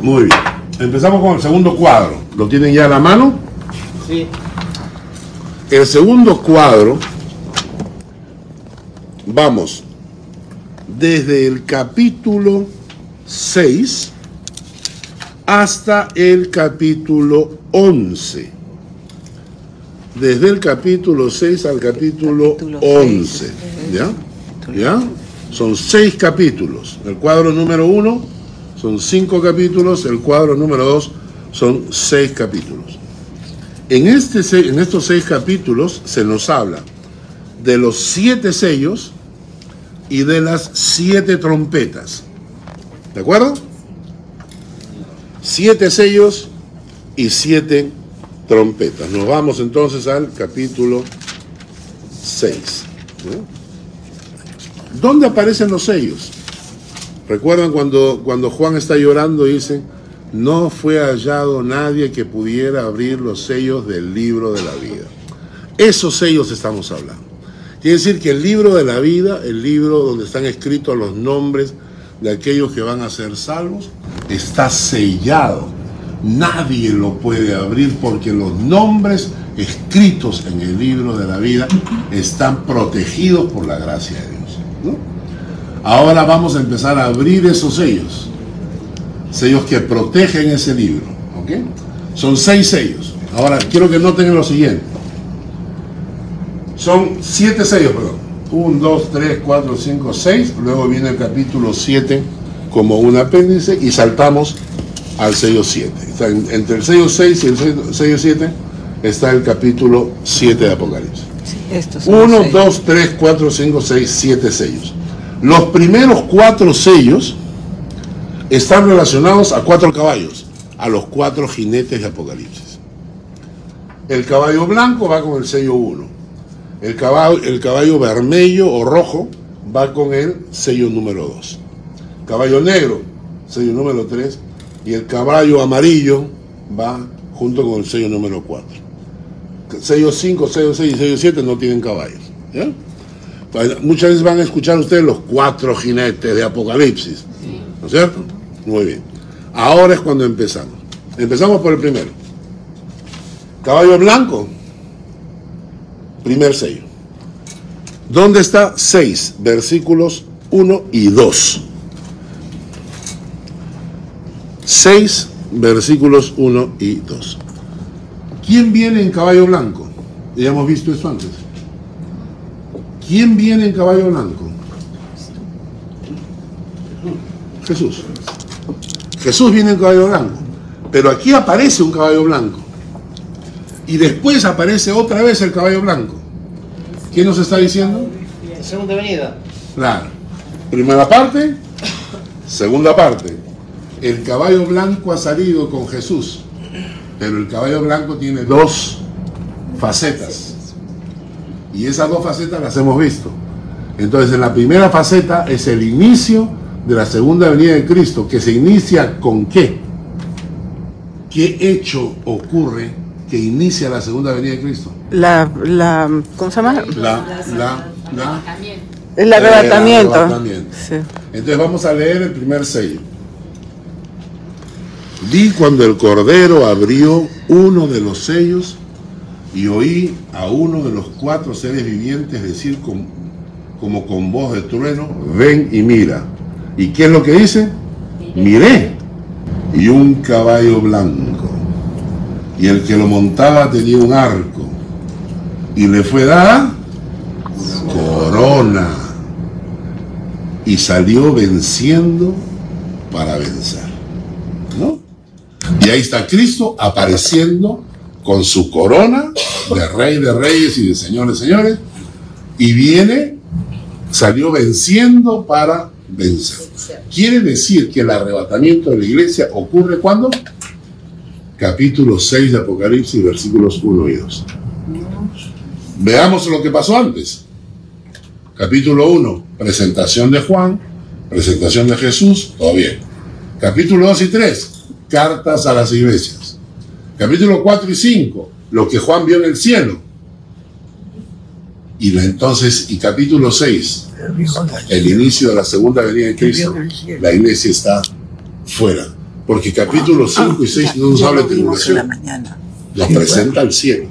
Muy bien. Empezamos con el segundo cuadro. ¿Lo tienen ya a la mano? Sí. El segundo cuadro, vamos, desde el capítulo 6 hasta el capítulo 11. Desde el capítulo 6 al capítulo Capítulo 11. seis. ¿Ya? ¿Ya? Son seis capítulos. El cuadro número 1 son cinco capítulos, el cuadro número 2 son seis capítulos. En, este, en estos seis capítulos se nos habla de los siete sellos y de las siete trompetas. ¿De acuerdo? Siete sellos y siete trompetas. Nos vamos entonces al capítulo 6. ¿Dónde aparecen los sellos? ¿Recuerdan cuando, cuando Juan está llorando dice, no fue hallado nadie que pudiera abrir los sellos del libro de la vida? Esos sellos estamos hablando. Quiere decir que el libro de la vida, el libro donde están escritos los nombres de aquellos que van a ser salvos, está sellado. Nadie lo puede abrir porque los nombres escritos en el libro de la vida están protegidos por la gracia de Dios. ¿no? Ahora vamos a empezar a abrir esos sellos. Sellos que protegen ese libro. ¿ok? Son seis sellos. Ahora quiero que noten lo siguiente. Son siete sellos, perdón. Un, dos, tres, cuatro, cinco, seis. Luego viene el capítulo 7 como un apéndice y saltamos al sello 7. Está en- entre el sello 6 y el sello- sello 7 está el capítulo 7 de Apocalipsis. Sí, estos son los 1, seis. 2, 3, 4, 5, 6, 7 sellos. Los primeros cuatro sellos están relacionados a cuatro caballos, a los cuatro jinetes de Apocalipsis. El caballo blanco va con el sello 1. El caballo, el caballo vermelho o rojo va con el sello número 2. Caballo negro, sello número 3. Y el caballo amarillo va junto con el sello número 4 sello 5, sello 6 y sello 7 no tienen caballos. Muchas veces van a escuchar ustedes los cuatro jinetes de Apocalipsis. ¿No es cierto? Muy bien. Ahora es cuando empezamos. Empezamos por el primero. Caballo blanco. Primer sello. ¿Dónde está 6? Versículos 1 y 2. 6 versículos 1 y 2. ¿Quién viene en caballo blanco? Ya hemos visto eso antes. ¿Quién viene en caballo blanco? Jesús. Jesús viene en caballo blanco. Pero aquí aparece un caballo blanco. Y después aparece otra vez el caballo blanco. ¿Quién nos está diciendo? Segunda venida. Claro. Primera parte, segunda parte. El caballo blanco ha salido con Jesús, pero el caballo blanco tiene dos facetas. Y esas dos facetas las hemos visto. Entonces, en la primera faceta es el inicio de la segunda venida de Cristo, que se inicia con qué? ¿Qué hecho ocurre que inicia la segunda venida de Cristo? La, la, ¿Cómo se llama? La, la, la, El arrebatamiento. arrebatamiento. Sí. Entonces vamos a leer el primer sello. Vi cuando el Cordero abrió uno de los sellos y oí a uno de los cuatro seres vivientes decir con- como con voz de trueno, ven y mira. ¿Y qué es lo que dice? Miré. Y un caballo blanco. Y el que lo montaba tenía un arco. Y le fue dada corona y salió venciendo para vencer. ¿No? Y ahí está Cristo apareciendo con su corona de rey de reyes y de señores señores y viene, salió venciendo para vencer. Quiere decir que el arrebatamiento de la iglesia ocurre cuando? Capítulo 6 de Apocalipsis, versículos 1 y 2. Veamos lo que pasó antes. Capítulo 1, presentación de Juan, presentación de Jesús, todo bien. Capítulo 2 y 3, cartas a las iglesias. Capítulo 4 y 5, lo que Juan vio en el cielo. Y la- entonces, y capítulo 6, el inicio de la segunda venida de Cristo, la iglesia está fuera Porque capítulos 5 y 6 no nos habla de la tribulación, nos presenta al cielo.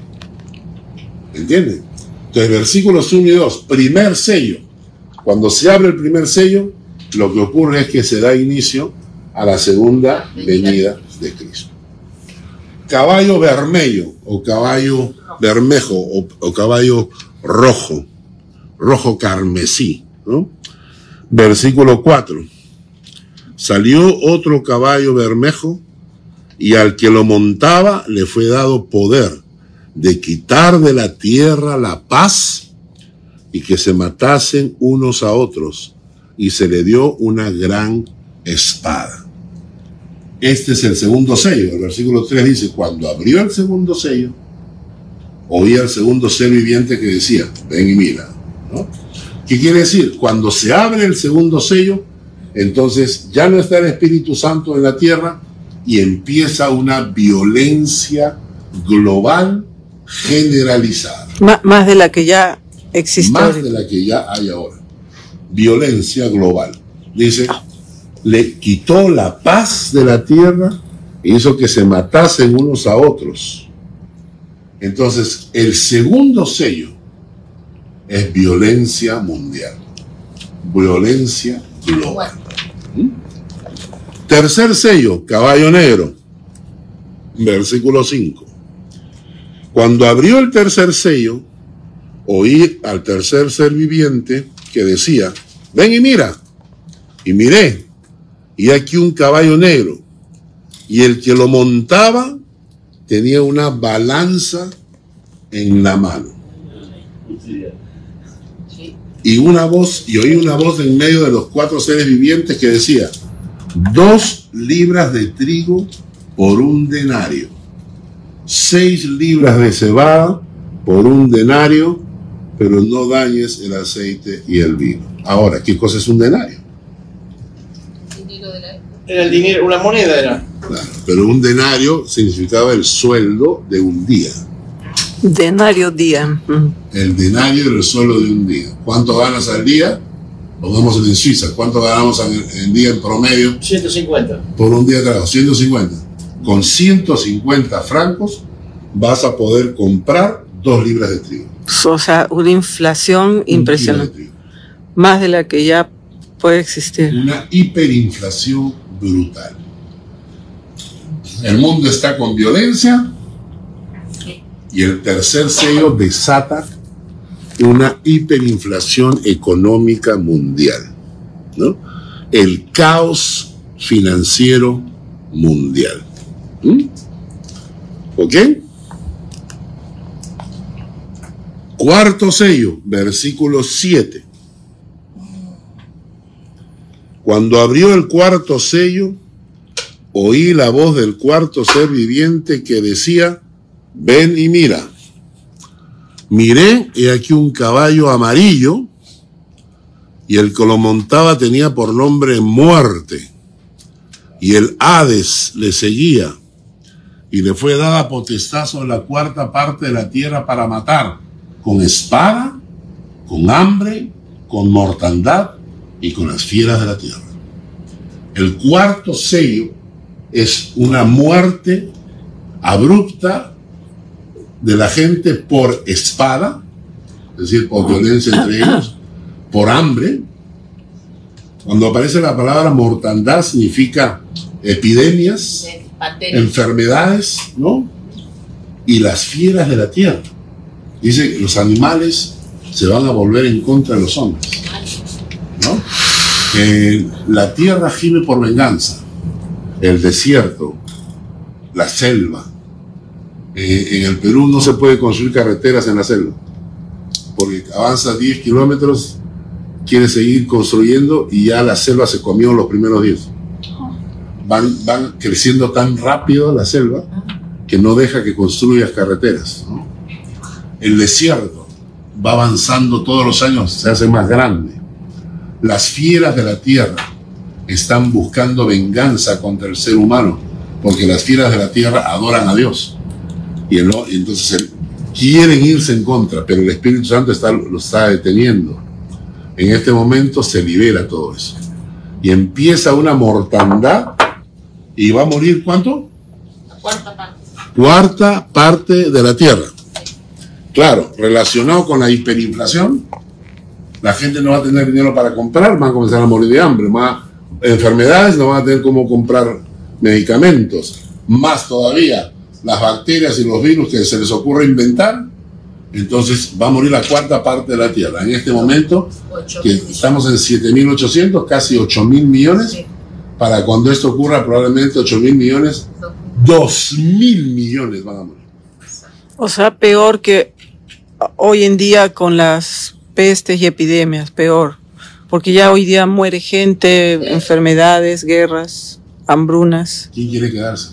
¿Entienden? Entonces, versículos 1 y 2, primer sello. Cuando se abre el primer sello, lo que ocurre es que se da inicio a la segunda venida de Cristo. Caballo vermelho o caballo bermejo o, caballo rojo, rojo carmesí. ¿no? Versículo 4. Salió otro caballo bermejo y al que lo montaba le fue dado poder de quitar de la tierra la paz y que se matasen unos a otros y se le dio una gran espada. Este es el segundo sello. El versículo 3 dice, cuando abrió el segundo sello, oía el segundo ser viviente que decía, ven y mira. ¿no? ¿Qué quiere decir? Cuando se abre el segundo sello, entonces ya no está el Espíritu Santo en la tierra y empieza una violencia global generalizada, Má- más de la que ya existe. más ahorita. de la que ya hay ahora. Violencia global. Dice, le quitó la paz de la tierra e hizo que se matasen unos a otros. Entonces, el segundo sello es violencia mundial, violencia global. Tercer sello, caballo negro, versículo 5. Cuando abrió el tercer sello, oí al tercer ser viviente que decía, ven y mira. Y miré, y aquí un caballo negro, y el que lo montaba tenía una balanza en la mano. Y una voz, y oí una voz en medio de los cuatro seres vivientes que decía, dos libras de trigo por un denario, seis libras de cebada por un denario, pero no dañes el aceite y el vino. Ahora, ¿qué cosa es un denario? dinero de la época. Era el dinero, una moneda era. Claro, pero un denario significaba el sueldo de un día. Denario día. El denario era el sueldo de un día. ¿Cuánto ganas al día? Pongamos en Suiza. ¿Cuánto ganamos en, en día en promedio 150. por un día de trabajo? 150. Con 150 francos vas a poder comprar dos libras de trigo. O sea, una inflación Un impresionante. de trigo. Más de la que ya puede existir. Una hiperinflación brutal. El mundo está con violencia y el tercer sello desata una hiperinflación económica mundial. ¿no? El caos financiero mundial. ¿Mm? ¿Ok? Cuarto sello, versículo 7. Cuando abrió el cuarto sello, oí la voz del cuarto ser viviente que decía, ven y mira. Miré, y aquí un caballo amarillo, y el que lo montaba tenía por nombre muerte, y el Hades le seguía, y le fue dada potestad sobre la cuarta parte de la tierra para matar, con espada, con hambre, con mortandad y con las fieras de la tierra. El cuarto sello es una muerte abrupta de la gente por espada, es decir, por violencia entre ellos, por hambre. Cuando aparece la palabra mortandad significa epidemias, enfermedades, ¿no? Y las fieras de la tierra. Dice que los animales se van a volver en contra de los hombres, la tierra gime por venganza, el desierto, la selva. Eh, en el Perú no se puede construir carreteras en la selva, porque avanza 10 kilómetros, quiere seguir construyendo y ya la selva se comió los primeros 10 van, creciendo tan rápido la selva que no deja que construyas carreteras. El desierto va avanzando todos los años, se hace más grande. Las fieras de la tierra están buscando venganza contra el ser humano, porque las fieras de la tierra adoran a Dios. Y, el- y entonces quieren irse en contra, pero el Espíritu Santo está, lo está deteniendo. En este momento se libera todo eso. Y empieza una mortandad y va a morir cuánto? La cuarta parte. Cuarta parte de la tierra. Claro, relacionado con la hiperinflación, la gente no va a tener dinero para comprar, van a comenzar a morir de hambre, más enfermedades, no van a tener cómo comprar medicamentos, más todavía las bacterias y los virus que se les ocurre inventar, entonces va a morir la cuarta parte de la tierra. En este momento, que estamos en 7.800, casi 8.000 millones, para cuando esto ocurra probablemente 8.000 millones, 2.000 millones van a morir. O sea, peor que hoy en día con las pestes y epidemias, peor. Porque ya hoy día muere gente, enfermedades, guerras, hambrunas. ¿Quién quiere quedarse?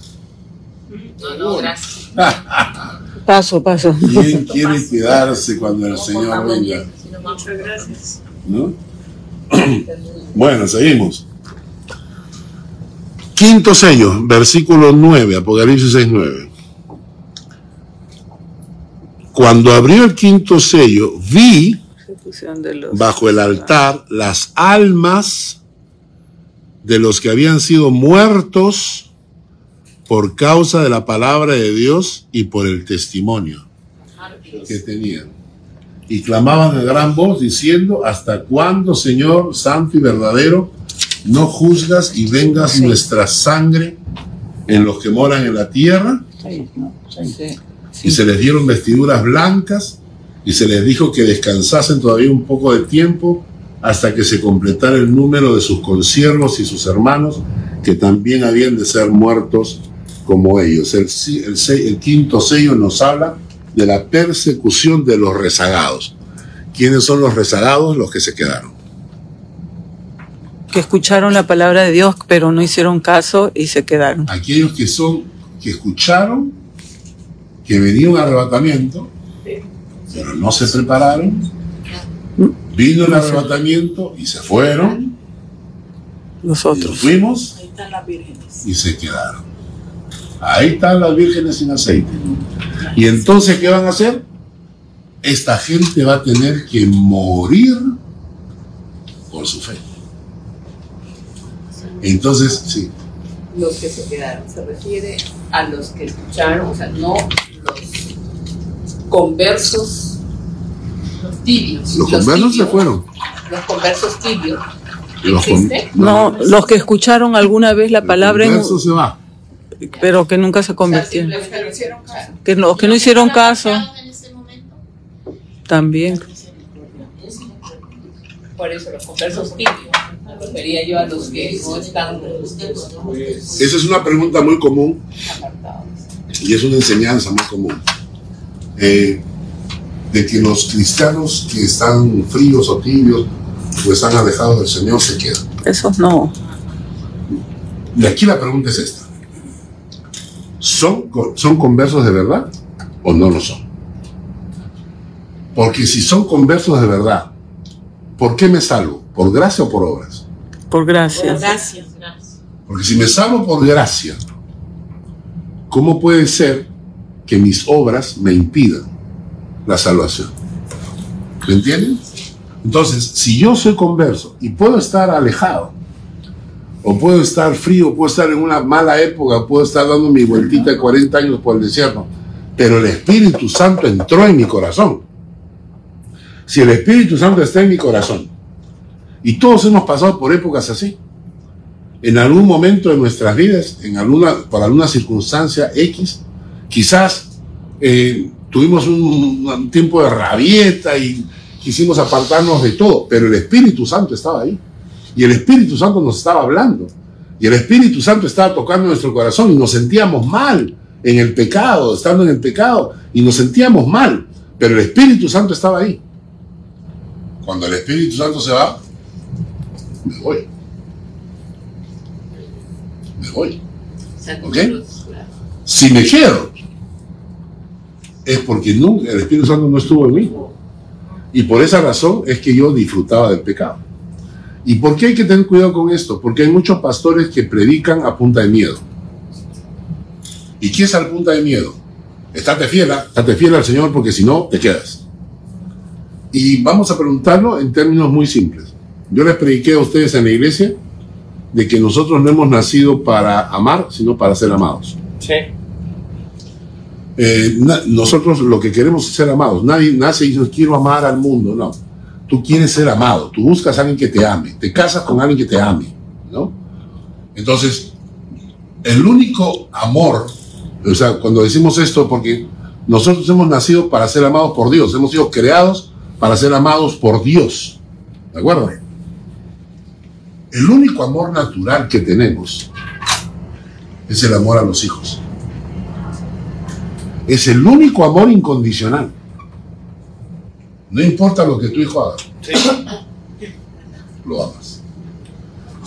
No, no, gracias. Paso, paso. ¿Quién quiere quedarse cuando el Señor venga? Muchas gracias. ¿No? Bueno, seguimos. Quinto sello, versículo 9, Apocalipsis 6, 9. Cuando abrió el quinto sello, vi Ejecución de los- bajo el altar las almas de los que habían sido muertos por causa de la palabra de Dios y por el testimonio que tenían. Y clamaban de gran voz diciendo, ¿hasta cuándo, Señor Santo y verdadero, no juzgas y vengas nuestra sangre en los que moran en la tierra? Sí. Y se les dieron vestiduras blancas y se les dijo que descansasen todavía un poco de tiempo hasta que se completara el número de sus consiervos y sus hermanos que también habían de ser muertos como ellos. El, si- el se- el quinto sello nos habla de la persecución de los rezagados. ¿Quiénes son los rezagados? Los que se quedaron. Que escucharon la palabra de Dios, pero no hicieron caso y se quedaron. Aquellos que son, que escucharon que venía un arrebatamiento, pero no se prepararon. Vino el arrebatamiento y se fueron. Los Y nos otros. fuimos Ahí están las vírgenes. y se quedaron. Ahí están las vírgenes sin aceite. Y entonces, ¿qué van a hacer? Esta gente va a tener que morir por su fe. Entonces, sí, Los que se quedaron se refiere a los que escucharon, o sea, no los conversos, los tibios. los conversos se fueron. Los conversos tibios. Los con-. No, los que escucharon alguna vez la palabra, en- se va. pero que nunca se O sea, convirtieron. caso. Que los que no hicieron caso, en ese momento? también. Por eso los conversos tibios. Me refería yo a los que no están Esa es una pregunta muy común y es una enseñanza muy común. Eh, de que los cristianos que están fríos o tibios o están alejados del Señor se quedan. Esos no. Y aquí la pregunta es esta. ¿Son, ¿Son conversos de verdad o no lo son? Porque si son conversos de verdad, ¿por qué me salvo? ¿Por gracia o por obras? Por gracia. Gracias, gracias. Porque si me salvo por gracia, ¿cómo puede ser que mis obras me impidan la salvación? ¿Me entienden? Entonces, si yo soy converso y puedo estar alejado, o puedo estar frío, puedo estar en una mala época, puedo estar dando mi vueltita de 40 años por el desierto, pero el Espíritu Santo entró en mi corazón. Si el Espíritu Santo está en mi corazón, y todos hemos pasado por épocas así, en algún momento de nuestras vidas, en alguna, por alguna circunstancia X, quizás eh, tuvimos un, un tiempo de rabieta y quisimos apartarnos de todo, pero el Espíritu Santo estaba ahí. Y el Espíritu Santo nos estaba hablando. Y el Espíritu Santo estaba tocando nuestro corazón y nos sentíamos mal en el pecado, estando en el pecado, y nos sentíamos mal, pero el Espíritu Santo estaba ahí. Cuando el Espíritu Santo se va, me voy. Me voy. Ok. Si me quedo, es porque nunca, el Espíritu Santo no estuvo en mí. Y por esa razón es que yo disfrutaba del pecado. ¿Y por qué hay que tener cuidado con esto? Porque hay muchos pastores que predican a punta de miedo. ¿Y qué es a punta de miedo? Estate fiel, ¿ah? estate fiel al Señor porque si no, te quedas. Y vamos a preguntarlo en términos muy simples. Yo les prediqué a ustedes en la iglesia de que nosotros no hemos nacido para amar, sino para ser amados. Sí. Eh, nosotros lo que queremos es ser amados. Nadie nace y dice, quiero amar al mundo. No. Tú quieres ser amado. Tú buscas a alguien que te ame. Te casas con alguien que te ame. ¿no? Entonces, el único amor, o sea, cuando decimos esto, porque nosotros hemos nacido para ser amados por Dios. Hemos sido creados para ser amados por Dios. ¿De acuerdo? El único amor natural que tenemos es el amor a los hijos. Es el único amor incondicional. No importa lo que tu hijo haga, Sí. lo amas.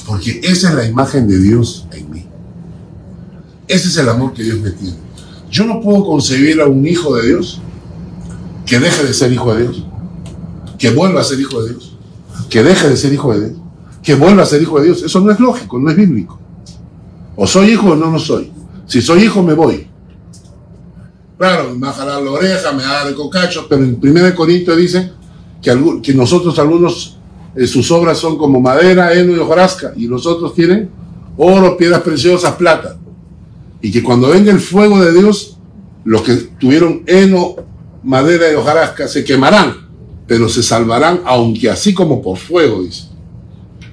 Porque esa es la imagen de Dios en mí. Ese es el amor que Dios me tiene. Yo no puedo concebir a un hijo de Dios que deje de ser hijo de Dios, que vuelva a ser hijo de Dios, que deje de ser hijo de Dios, que vuelva a ser hijo de Dios. Eso no es lógico, no es bíblico. O soy hijo o no lo soy. Si soy hijo, me voy. Claro, me va a jalar la oreja, me va a dar el cocacho, pero en 1 Corintios dice que, que nosotros algunos, eh, sus obras son como madera, heno y hojarasca, y los otros tienen oro, piedras preciosas, plata. Y que cuando venga el fuego de Dios, los que tuvieron heno, madera y hojarasca se quemarán, pero se salvarán, aunque así como por fuego, dice.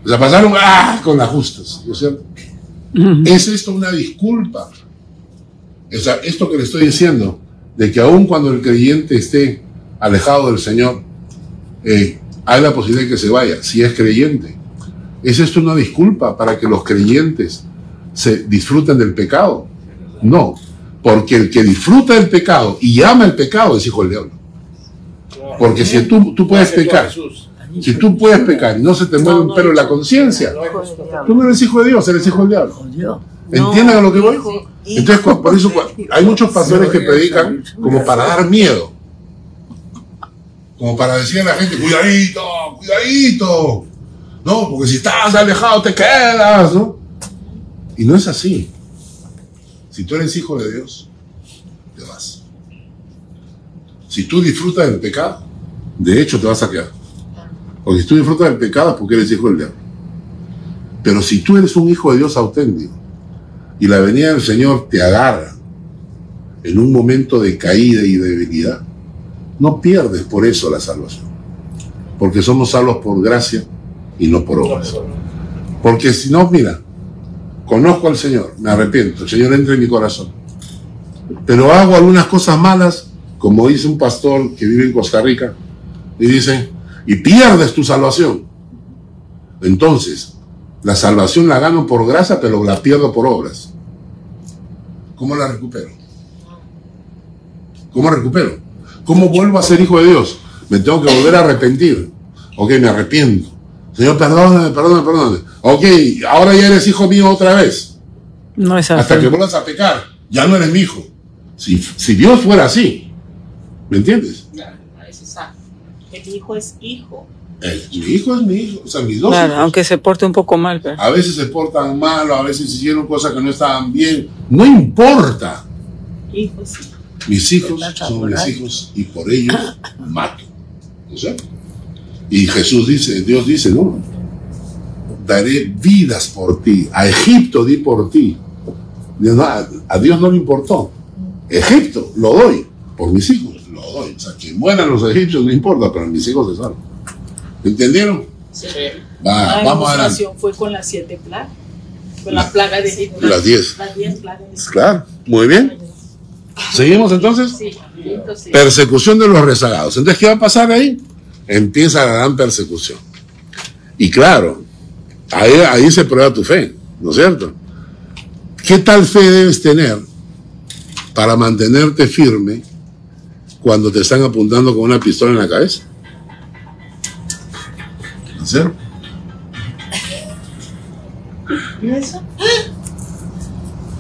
O sea, pasaron ¡ah! con las justas, ¿no es cierto? ¿Es esto una disculpa? O sea, esto que le estoy diciendo, de que aun cuando el creyente esté alejado del Señor, eh, hay la posibilidad de que se vaya, si es creyente. ¿Es esto una disculpa para que los creyentes se disfruten del pecado? No, porque el que disfruta del pecado y ama el pecado es hijo del diablo. Porque si tú, tú puedes pecar, si tú puedes pecar y no se te mueve un pelo en la conciencia, tú no eres hijo de Dios, eres hijo del diablo. ¿Entienden a lo que voy? Entonces, por eso hay muchos pastores que predican como para dar miedo. Como para decir a la gente, cuidadito, cuidadito. No, porque si estás alejado te quedas, ¿no? Y no es así. Si tú eres hijo de Dios, te vas. Si tú disfrutas del pecado, de hecho te vas a quedar. Porque si tú disfrutas del pecado es porque eres hijo del diablo. Pero si tú eres un hijo de Dios auténtico y la venida del Señor te agarra en un momento de caída y debilidad, no pierdes por eso la salvación. Porque somos salvos por gracia y no por obras. Porque si no, mira, conozco al Señor, me arrepiento, el Señor entra en mi corazón. Pero hago algunas cosas malas, como dice un pastor que vive en Costa Rica, y dice, y pierdes tu salvación. Entonces, la salvación la gano por gracia, pero la pierdo por obras. ¿Cómo la recupero? ¿Cómo recupero? ¿Cómo vuelvo a ser hijo de Dios? Me tengo que volver a arrepentir. Ok, me arrepiento. Señor, perdóname, perdóname, perdóname. Ok, ahora ya eres hijo mío otra vez. No es Hasta así. que vuelvas a pecar. Ya no eres mi hijo. Si, si Dios fuera así, ¿me entiendes? Parece sano. El hijo es hijo. Mi hijo es mi hijo. O sea, mis dos Claro, hijos. aunque se porte un poco mal, pero A veces se portan mal, a veces hicieron cosas que no estaban bien. No importa. Hijo es hijo. Mis hijos son mis hijos y por ellos mato. ¿No sé? Y Jesús dice, Dios dice, no, daré vidas por ti. A Egipto di por ti. Dios no- A, a Dios no le importó. Egipto lo doy por mis hijos. Lo doy. O sea, que mueran los egipcios no importa, pero mis hijos se salvan. ¿Entendieron? Sí. Va, La vamos adelante. fue con las siete plagas. Con la plaga de Egipto. Las diez. Las diez plagas de Egipto. Claro, muy bien. ¿Seguimos entonces? Sí. Persecución de los rezagados. Entonces, ¿qué va a pasar ahí? Empieza la gran persecución. Y claro, ahí, ahí se prueba tu fe, ¿no es cierto? ¿Qué tal fe debes tener para mantenerte firme cuando te están apuntando con una pistola en la cabeza?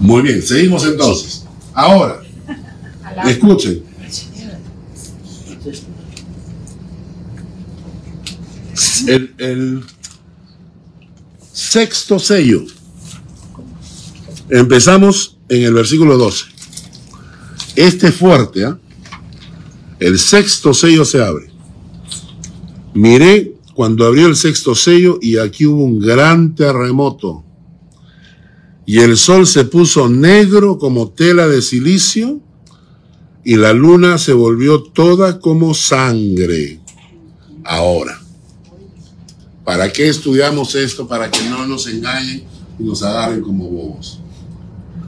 Muy bien, seguimos entonces. Ahora, escuchen. El, el sexto sello. Empezamos en el versículo 12. Este es fuerte, ¿ah? El sexto sello se abre. Miré cuando abrió el sexto sello y aquí hubo un gran terremoto Y el sol se puso negro como tela de silicio y la luna se volvió toda como sangre. Ahora, ¿para qué estudiamos esto? Para que no nos engañen y nos agarren como bobos.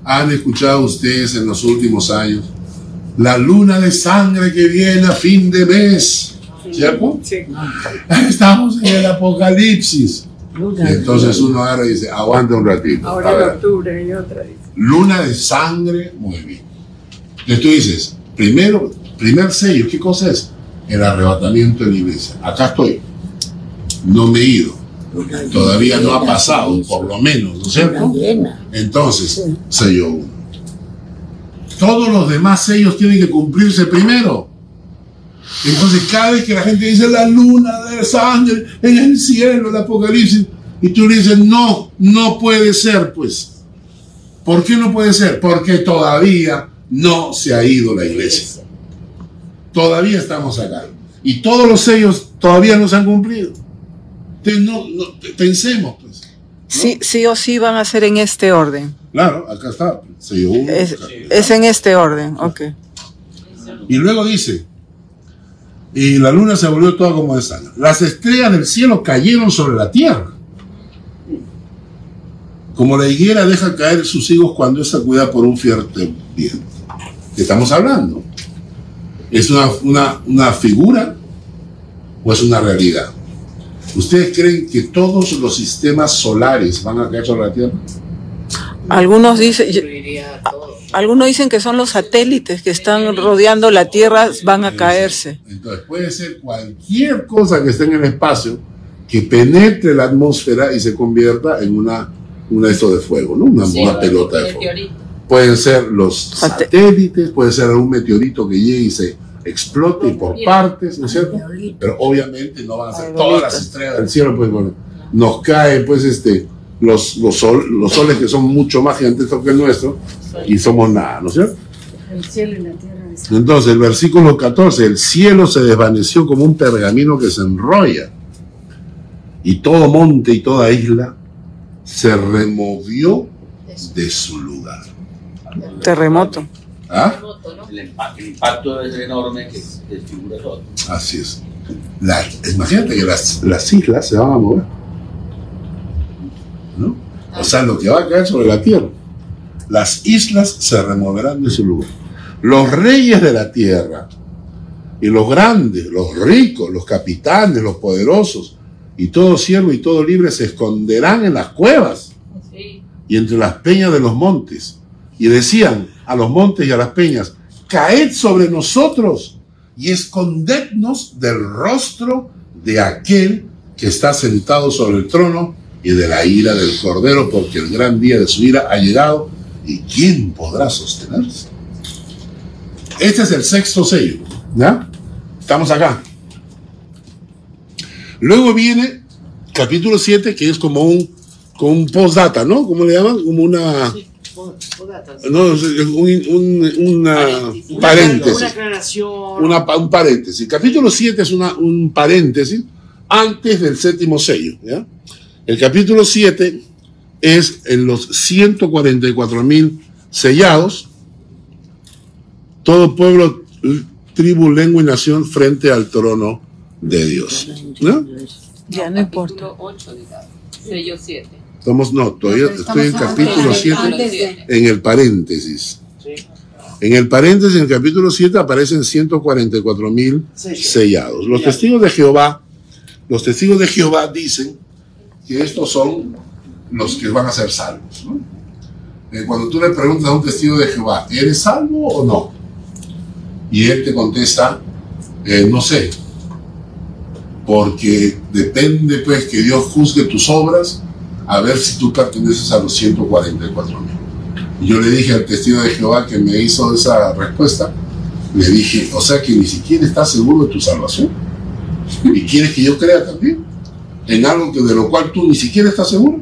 ¿Han escuchado ustedes en los últimos años la luna de sangre que viene a fin de mes? ¿Cierto? Sí. Estamos en el apocalipsis. Y entonces uno agarra y dice, aguanta un ratito. Ahora en octubre y otra dice. luna de sangre, muy bien. Entonces tú dices, primero, primer sello, ¿qué cosa es? El arrebatamiento de la iglesia. Acá estoy. No me he ido. Todavía no ha pasado, por lo menos, ¿no es cierto? Entonces, sello uno. Todos los demás sellos tienen que cumplirse primero. Entonces, cada vez que la gente dice la luna de sangre en el cielo, el apocalipsis, y tú le dices, no, no puede ser, pues. ¿Por qué no puede ser? Porque todavía no se ha ido la iglesia. Todavía estamos acá. Y todos los sellos todavía no se han cumplido. Entonces, no, no, pensemos, pues. Sí, sí o sí van a ser en este orden. Claro, acá está. Sello uno, Es, acá. es en este orden, ok. Y luego dice, y la luna se volvió toda como de sangre. Las estrellas del cielo cayeron sobre la tierra. Como la higuera deja caer sus higos cuando es sacudida por un fuerte viento. ¿Qué estamos hablando? ¿Es una, una, una figura o es una realidad? ¿Ustedes creen que todos los sistemas solares van a caer sobre la Tierra? Algunos dicen. Algunos dicen que son los satélites que están rodeando la Tierra van a caerse. Entonces puede ser cualquier cosa que esté en el espacio que penetre la atmósfera y se convierta en una, una esto de fuego, ¿no? Una, Sí, una pelota de fuego. Pueden ser los satélites, puede ser un meteorito que llegue y se explote por partes, ¿no es cierto? Pero obviamente no van a ser todas las estrellas del cielo, pues bueno, nos caen pues este los, los, sol- los soles que son mucho más gigantescos que el nuestro y somos nada, ¿no es cierto? El cielo y la tierra. Entonces, el versículo 14, el cielo se desvaneció como un pergamino que se enrolla, y todo monte y toda isla se removió de su lugar. Terremoto. ¿Ah? Terremoto, ¿no? El, impa- el impacto es enorme que desfigura todo. Así es. La- imagínate que las, las islas se van a mover. ¿No? O sea, lo que va a caer sobre la tierra. Las islas se removerán de su lugar. Los reyes de la tierra y los grandes, los ricos, los capitanes, los poderosos y todo siervo y todo libre se esconderán en las cuevas Sí. y entre las peñas de los montes. Y decían a los montes y a las peñas, caed sobre nosotros y escondednos del rostro de aquel que está sentado sobre el trono y de la ira del cordero, porque el gran día de su ira ha llegado. ¿Y quién podrá sostenerse? Este es el sexto sello. ¿Ya? Estamos acá. Luego viene capítulo 7, que es como un, como un postdata, ¿no? ¿Cómo le llaman? Como una... No, es un, un- una Una- paréntesis. Una aclaración. Una un paréntesis. Capítulo 7 es una, un paréntesis antes del séptimo sello. ¿ya? El capítulo 7 es en los 144 mil sellados, todo pueblo, tribu, lengua y nación frente al trono de Dios. ¿no? Ya no importa. Capítulo 8, digamos. Sello 7. Estamos, no, todavía estoy en capítulo 7 en el paréntesis. En el paréntesis, en el capítulo 7, aparecen 144 mil sellados. Los testigos de Jehová, los testigos de Jehová dicen que estos son los que van a ser salvos. Eh, cuando tú le preguntas a un testigo de Jehová, ¿eres salvo o no? Y él te contesta, eh, no sé, porque depende pues que Dios juzgue tus obras a ver si tú perteneces a los 144 mil. Yo le dije al testigo de Jehová que me hizo esa respuesta, le dije, o sea que ni siquiera estás seguro de tu salvación. ¿Y quieres que yo crea también? En algo que de lo cual tú ni siquiera estás seguro.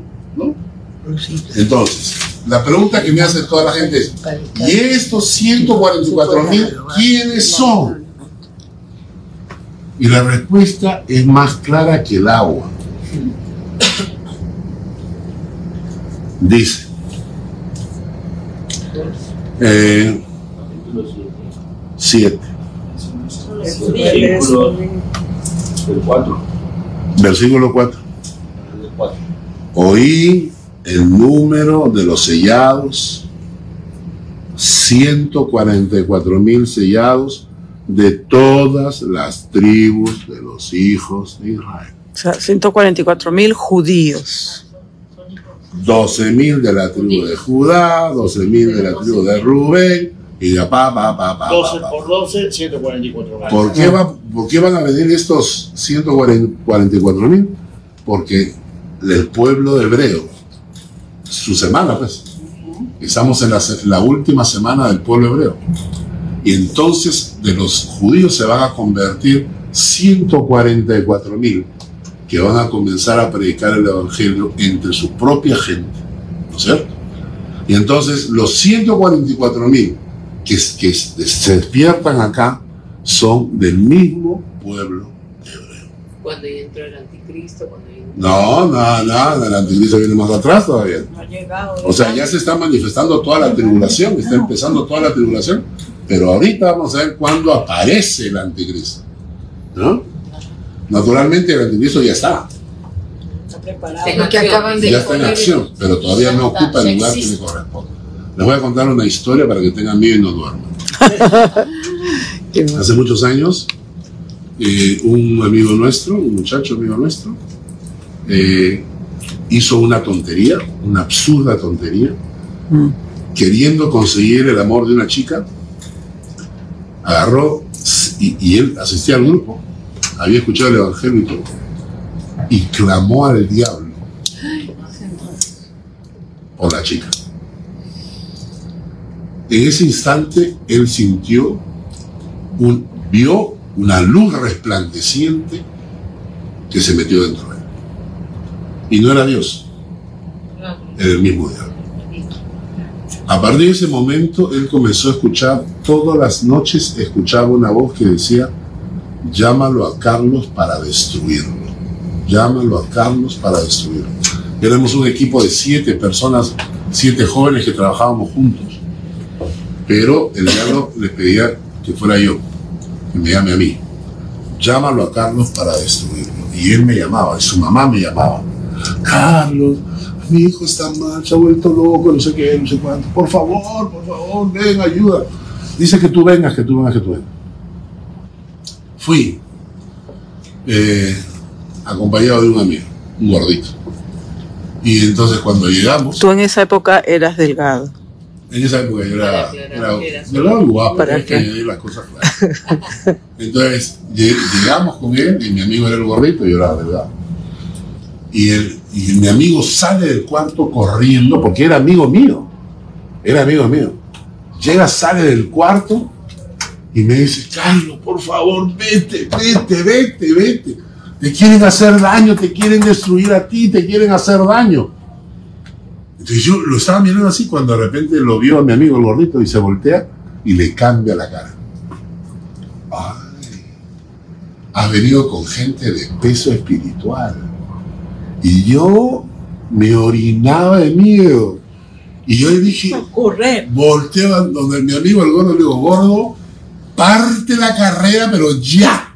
Entonces, la pregunta que me hace toda la gente es, ¿y estos 144 mil quiénes son? Y la respuesta es más clara que el agua. Dice, Eh, Capítulo 7. 7, Versículo del 4. versículo 4. Del 4. Oí el número de los sellados, 144 mil sellados de todas las tribus de los hijos de Israel. O sea, 144 mil judíos. 12 mil de la tribu de Judá, 12 mil de la tribu de Rubén, y de pa, pa, pa, pa, 12 pa, pa. por 12, 144 más. ¿Por qué, va- ¿Por qué van a venir estos 144 mil? Porque el pueblo hebreo, su semana, pues, estamos en la, la última semana del pueblo hebreo. Y entonces de los judíos se van a convertir 144 mil que van a comenzar a predicar el evangelio entre su propia gente, ¿no es cierto? Y entonces los 144 mil que, que se despiertan acá son del mismo pueblo. Cuando entró el anticristo, cuando entró- No, no, no, el anticristo viene más atrás todavía. No ha llegado. O sea, ya se está manifestando toda la tribulación, está empezando toda la tribulación, pero ahorita vamos a ver cuándo aparece el anticristo. ¿No? Naturalmente el anticristo ya está, Está preparado. Tengo que acaban de ya está en acción, pero todavía no ocupa el lugar que le corresponde. Les voy a contar una historia para que tengan miedo y no duerman. Hace muchos años, eh, un amigo nuestro, un muchacho amigo nuestro, eh, hizo una tontería, una absurda tontería, Mm. queriendo conseguir el amor de una chica, agarró y, y él asistía al grupo, había escuchado el evangelio y todo, y clamó al diablo por la chica. En ese instante él sintió un, vio una luz resplandeciente que se metió dentro de él. Y no era Dios, era el mismo diablo. A partir de ese momento, él comenzó a escuchar, todas las noches escuchaba una voz que decía, llámalo a Carlos para destruirlo. Llámalo a Carlos para destruirlo. Éramos un equipo de siete personas, siete jóvenes que trabajábamos juntos. Pero el diablo le pedía que fuera yo, me llame a mí. Llámalo a Carlos para destruirlo. Y él me llamaba, y su mamá me llamaba. Carlos, mi hijo está mal, se ha vuelto loco, no sé qué, no sé cuánto. Por favor, por favor, ven, ayuda. Dice que tú vengas, que tú vengas, que tú vengas. Fui, eh, acompañado de un amigo, un gordito. Y entonces cuando llegamos, Tú en esa época eras delgado. En esa época yo era, Para era, eras- era guapo, ¿Para hay que las cosas claras. Entonces lle- llegamos con él y mi amigo era el gordito y yo era delgado. Y, el, y mi amigo sale del cuarto corriendo porque era amigo mío. Era amigo mío. Llega, sale del cuarto y me dice, Carlos, por favor, vete, vete, vete, vete. Te quieren hacer daño, te quieren destruir a ti, te quieren hacer daño. Entonces yo lo estaba mirando así cuando de repente lo vio a mi amigo el gordito y se voltea y le cambia la cara. Ay, has venido con gente de peso espiritual. Y yo me orinaba de miedo. Y yo le dije, Correr. volteo donde mi amigo el gordo, le digo, gordo, parte la carrera, pero ya.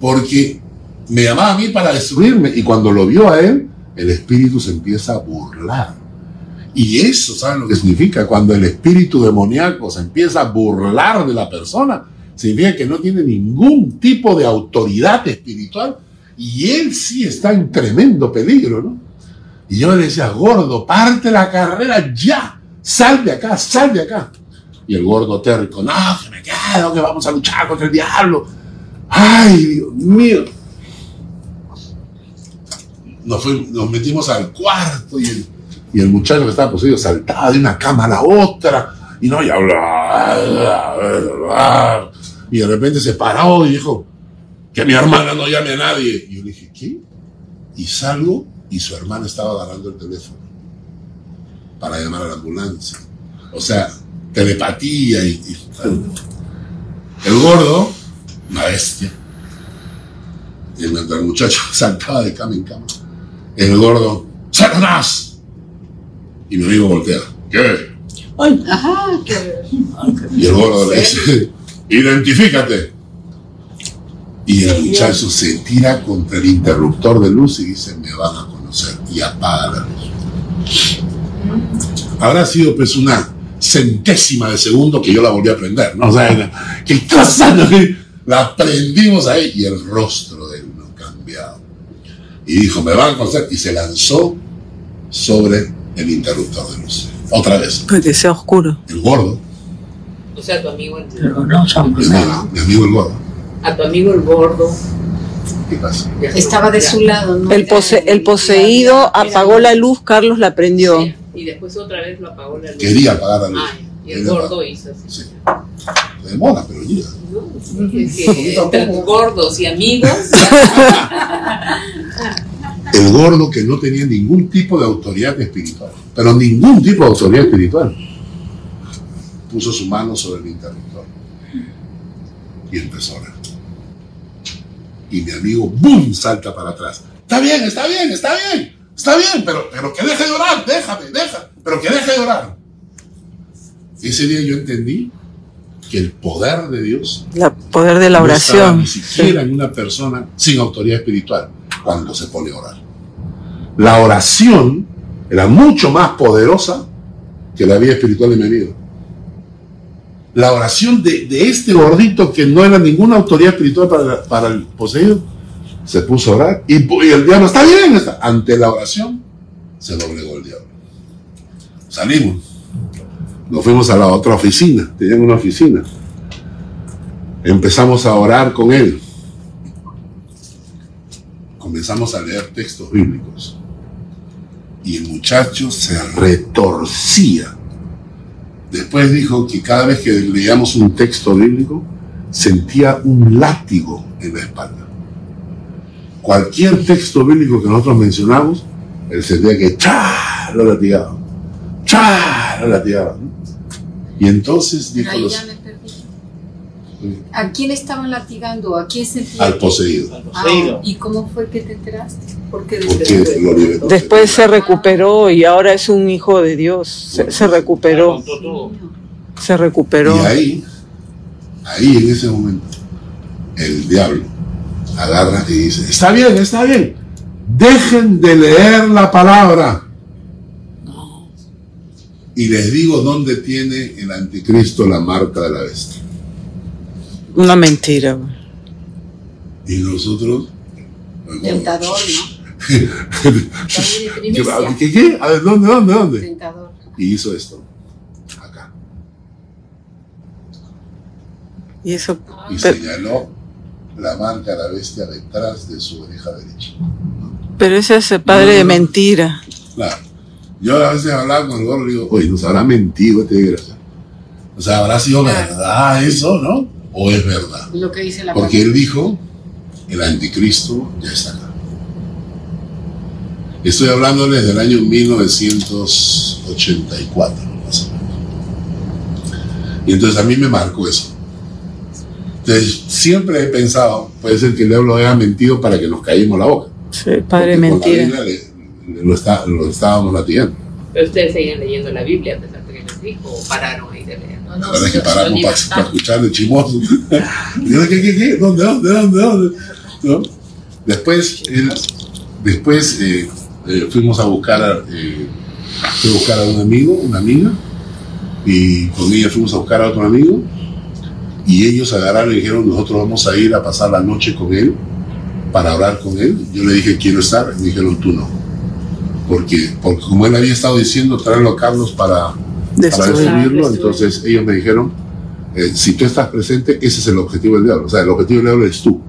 Porque me llamaba a mí para destruirme. Y cuando lo vio a él, el espíritu se empieza a burlar. Y eso, ¿saben lo que significa? Cuando el espíritu demoníaco se empieza a burlar de la persona, significa que no tiene ningún tipo de autoridad espiritual y él sí está en tremendo peligro, ¿no? Y yo le decía, gordo, parte la carrera ya, sal de acá, sal de acá. Y el gordo terco, no, que me quedo, que vamos a luchar contra el diablo. Ay, Dios mío. Nos, metimos al cuarto y el, el muchacho que estaba poseído saltaba de una cama a la otra y no, y hablaba. Y de repente se paró y dijo, que mi hermana no llame a nadie. Y yo le dije, ¿qué? Y salgo y su hermana estaba agarrando el teléfono para llamar a la ambulancia. O sea, telepatía y, el gordo, una bestia. Mientras el muchacho saltaba de cama en cama, el gordo, ¡Satanás! Y mi amigo voltea, ¿qué? Ay. Ajá, qué Y el gordo le dice, identifícate. Y el muchacho se tira contra el interruptor de luz y dice, me van a conocer. Y apaga la luz. Habrá sido pues una centésima de segundo que yo la volví a prender, ¿no? O sea, ¿qué cosa? no? La prendimos ahí y el rostro de él no cambiado. Y dijo, me van a conocer. Y se lanzó sobre el interruptor de luz. Otra vez. Para que sea oscuro. El gordo, O sea, tu amigo el Pero no mi amigo, mi amigo el gordo. a tu amigo el gordo. ¿Qué pasa? Estaba de su lado, ¿no? El, pose- el poseído apagó la luz, Carlos la prendió. Sí, Y después otra vez lo apagó la luz. Quería apagar la luz. Ah, y el Quería gordo apagar. hizo así. Sí. Demora, pero llega. ¿no? Es que entre gordos y amigos, El gordo que no tenía ningún tipo de autoridad espiritual, pero ningún tipo de autoridad espiritual, puso su mano sobre el interruptor y empezó a orar. Y mi amigo, ¡boom!, salta para atrás. Está bien, está bien, está bien, está bien, pero, pero que deje de orar, déjame, deja, pero que deje de orar. Ese día yo entendí que el poder de Dios El poder de la no estaba oración. ni siquiera en una persona sin autoridad espiritual cuando se pone a orar. La oración era mucho más poderosa que la vida espiritual de mi amigo. La oración de, este gordito que no era ninguna autoridad espiritual para, el poseído, se puso a orar y, el diablo está bien. Ante la oración se doblegó el diablo. Salimos. Nos fuimos a la otra oficina. Tenían una oficina empezamos a orar con él. Comenzamos a leer textos bíblicos. Y el muchacho se retorcía. Después dijo que cada vez que leíamos un texto bíblico, sentía un látigo en la espalda. Cualquier texto bíblico que nosotros mencionamos, él sentía que ¡cha! lo latigaba. ¡cha! lo latigaba. Y entonces dijo los-. ¿A quién estaban latigando? ¿A quién sentía? al que- poseído. Al Ah, poseído. ¿Y cómo fue que te enteraste? porque Porque lo liberó. Después se recuperó y ahora es un hijo de Dios. Se, se recuperó, se recuperó. Y ahí, ahí en ese momento, el diablo agarra y dice, está bien, está bien, dejen de leer la palabra. Y les digo dónde tiene el anticristo la marca de la bestia. Una mentira. Y nosotros... Tentador, ¿no? ¿Qué, Primicia. qué, qué? A ver, ¿dónde, dónde, dónde? Tentador. Y hizo esto, acá. Y eso, Y pero, señaló la marca de la bestia detrás de su oreja derecha. pero ese es el padre de mentira. Claro. Yo a veces hablaba con el gordo y digo, oye, nos habrá mentido este desgraciado. O sea, habrá sido verdad eso, ¿no? ¿O es verdad? Lo que dice la Porque él dijo, el anticristo ya está acá. Estoy hablándoles del año 1984, más o menos. Y entonces a mí me marcó eso. Entonces siempre he pensado, puede ser que el diablo haya mentido para que nos caímos la boca. Sí, padre Porque con la mentira. Biblia le- le- lo, está- lo estábamos latigando. Pero ustedes seguían leyendo la Biblia a pesar de que les dijo, o pararon ahí. No, es que lo para, para escuchar de chimoso. ¿Qué, qué, qué? ¿Dónde, dónde, dónde, dónde? ¿No? Después, él- después eh, eh, fuimos a buscar, a, eh, fui a buscar a un amigo, una amiga, y con ella fuimos a buscar a otro amigo, y ellos agarraron y dijeron, nosotros vamos a ir a pasar la noche con él, para hablar con él. Yo le dije, quiero estar, y me dijeron, tú no. Porque, porque como él había estado diciendo, traerlo a Carlos para para Destruir. destruirlo. Entonces ellos me dijeron, eh, si tú estás presente, ese es el objetivo del diablo. O sea, el objetivo del diablo eres tú.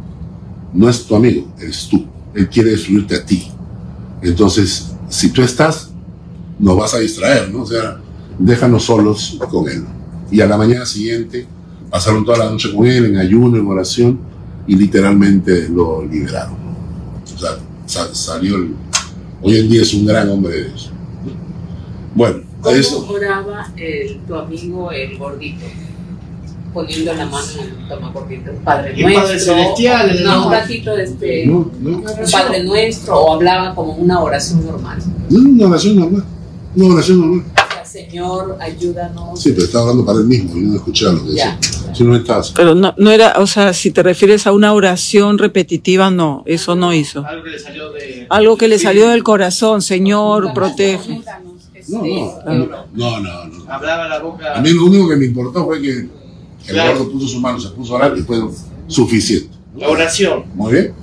No es tu amigo, eres tú. Él quiere destruirte a ti. Entonces, si tú estás, nos vas a distraer, ¿no? O sea, déjanos solos con él. Y a la mañana siguiente pasaron toda la noche con él en ayuno, en oración, y literalmente lo liberaron. O sea, sa- salió el... Hoy en día es un gran hombre de Dios. Bueno, ¿Cómo eso... oraba el, tu amigo el gordito? Poniendo la mano en el estómago gordito. Padre Y Padre nuestro. Celestial, No, ¿no? un ratito de este. No, no. un Padre nuestro o hablaba como una oración normal. No, una oración normal. Una oración normal. Señor, ayúdanos. Sí, pero está hablando para él mismo, yo no escuché lo que Ya. decía. Si no estás. Pero no, no era, o sea, si te refieres a una oración repetitiva, no, eso no hizo. Algo que le salió de. Algo que le salió del corazón, Señor, protege. No, no, no, no, no. Hablaba la boca. A mí lo único que me importó fue que el Claro. gordo puso su mano, se puso a orar y fue suficiente. La oración. Muy bien.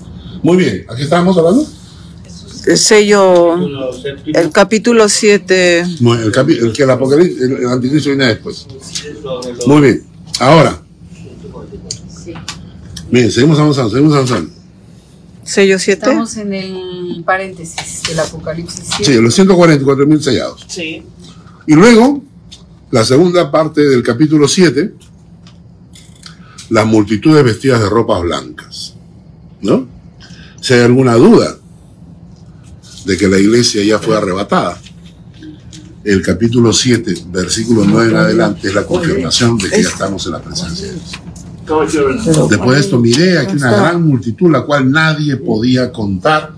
Muy bien. ¿A qué estábamos hablando? El sello, el capítulo 7. No, el, el que el apocalipsis, el, el anticristo viene después. Muy bien. Ahora, bien, seguimos avanzando, seguimos avanzando. Sello 7. Estamos en el paréntesis del Apocalipsis Sí, 7. los 144 mil sellados. Sí. Y luego, la segunda parte del capítulo 7, las multitudes vestidas de ropas blancas. ¿No? Si hay alguna duda de que la iglesia ya fue arrebatada, el capítulo 7, versículo 9 en adelante, es la confirmación de que ya estamos en la presencia de Dios. Después de esto miré aquí una gran multitud, la cual nadie podía contar,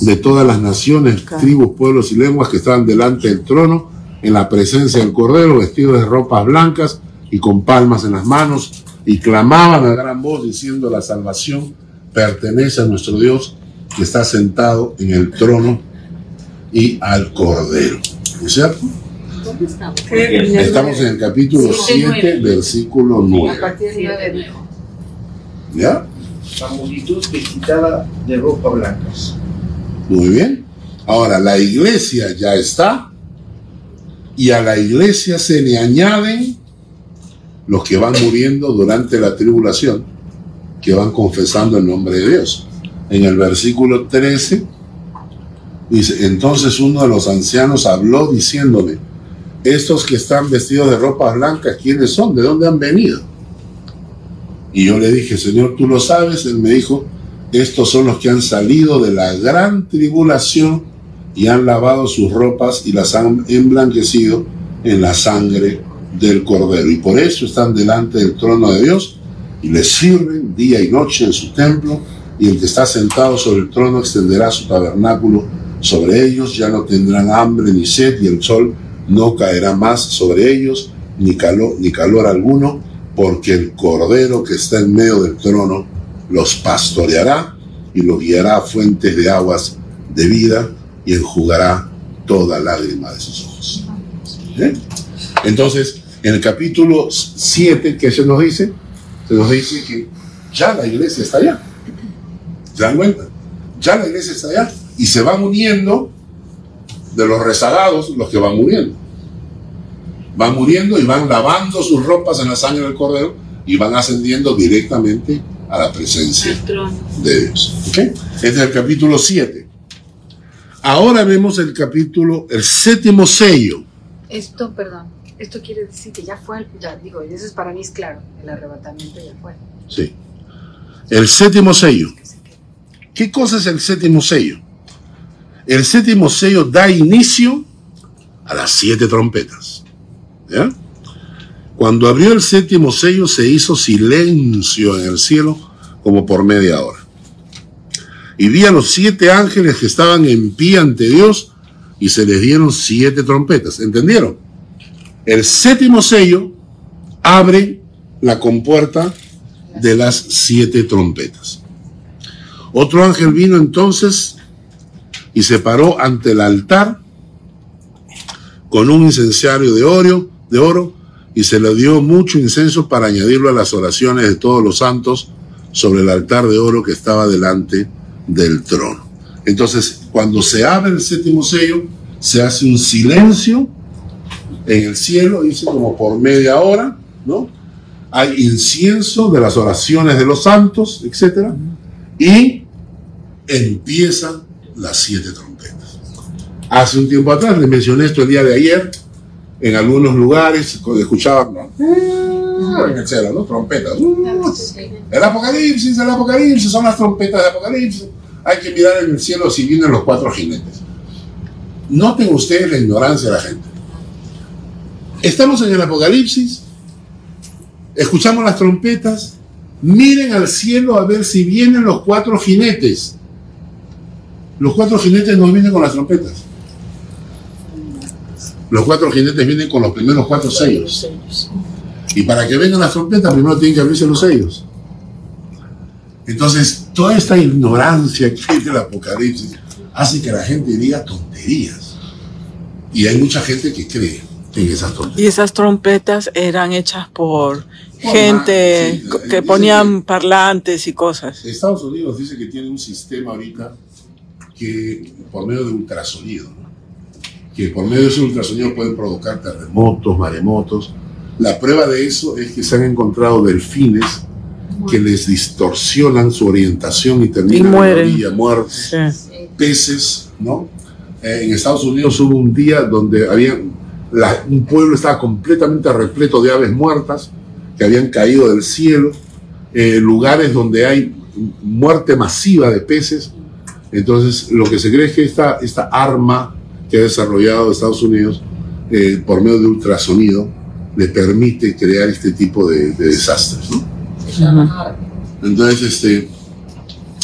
de todas las naciones, tribus, pueblos y lenguas que estaban delante del trono, en la presencia del Cordero, vestidos de ropas blancas y con palmas en las manos, y clamaban a gran voz diciendo, la salvación pertenece a nuestro Dios, que está sentado en el trono y al Cordero. ¿No es cierto? ¿Dónde estamos? Estamos en el capítulo Siete, 7, versículo A 9. partir del 9 dijo. ¿Ya? La multitud vestida de ropa blancas. Muy bien. Ahora, la iglesia ya está y a la iglesia se le añaden los que van muriendo durante la tribulación, que van confesando el nombre de Dios. En el versículo 13 dice, entonces uno de los ancianos habló diciéndome, estos que están vestidos de ropas blancas, ¿quiénes son? ¿De dónde han venido? Y yo le dije, Señor, tú lo sabes. Él me dijo, estos son los que han salido de la gran tribulación y han lavado sus ropas y las han emblanquecido en la sangre del Cordero. Y por eso están delante del trono de Dios y les sirven día y noche en su templo. Y el que está sentado sobre el trono extenderá su tabernáculo sobre ellos. Ya no tendrán hambre ni sed y el sol no caerá más sobre ellos, ni calor, ni calor alguno, porque el Cordero que está en medio del trono los pastoreará y los guiará a fuentes de aguas de vida y enjugará toda lágrima de sus ojos. ¿Eh? Entonces, en el capítulo 7, ¿qué se nos dice? Se nos dice que ya la iglesia está allá. ¿Se dan cuenta? Ya la iglesia está allá. Y se van uniendo de los rezagados los que van muriendo. Van muriendo y van lavando sus ropas en la sangre del cordero y van ascendiendo directamente a la presencia de Dios. ¿Ok? Este es el capítulo 7. Ahora vemos el capítulo, el séptimo sello. Esto, perdón, esto quiere decir que ya fue, ya digo, y eso es para mí es claro, el arrebatamiento ya fue. Sí. El séptimo sello. ¿Qué cosa es el séptimo sello? El séptimo sello da inicio a las siete trompetas. Cuando abrió el séptimo sello se hizo silencio en el cielo como por media hora. Y vi a los siete ángeles que estaban en pie ante Dios y se les dieron siete trompetas. ¿Entendieron? El séptimo sello abre la compuerta de las siete trompetas. Otro ángel vino entonces y se paró ante el altar con un incenciario de oro, de oro y se le dio mucho incenso para añadirlo a las oraciones de todos los santos sobre el altar de oro que estaba delante del trono. Entonces, cuando se abre el séptimo sello, se hace un silencio en el cielo, dice como por media hora, ¿no? Hay incienso de las oraciones de los santos, etcétera, y empiezan las siete trompetas. Hace un tiempo atrás, les mencioné esto el día de ayer, en algunos lugares escuchaban ¿no? en el cielo, ¿no? Trompetas. El apocalipsis, el apocalipsis, son las trompetas del apocalipsis. Hay que mirar en el cielo si vienen los cuatro jinetes. Noten ustedes la ignorancia de la gente. Estamos en el apocalipsis, escuchamos las trompetas, miren al cielo a ver si vienen los cuatro jinetes. Los cuatro jinetes no vienen con las trompetas. Los cuatro jinetes vienen con los primeros cuatro sellos. Y para que vengan las trompetas, primero tienen que abrirse los sellos. Entonces, toda esta ignorancia que hay del Apocalipsis hace que la gente diga tonterías. Y hay mucha gente que cree en esas tonterías. Y esas trompetas eran hechas por gente sí, que- ponían parlantes y cosas. Estados Unidos dice que tiene un sistema ahorita que por medio de ultrasonido, ¿no? que por medio de ese ultrasonido pueden provocar terremotos, maremotos. La prueba de eso es que se han encontrado delfines que les distorsionan su orientación y terminan en la mueren. orilla muertos. Sí. Peces, ¿no? Eh, en Estados Unidos hubo un día donde había la- un pueblo estaba completamente repleto de aves muertas que habían caído del cielo, eh, lugares donde hay muerte masiva de peces. Entonces, lo que se cree es que esta, esta arma que ha desarrollado Estados Unidos eh, por medio de ultrasonido le permite crear este tipo de, de desastres. ¿no? Entonces, este,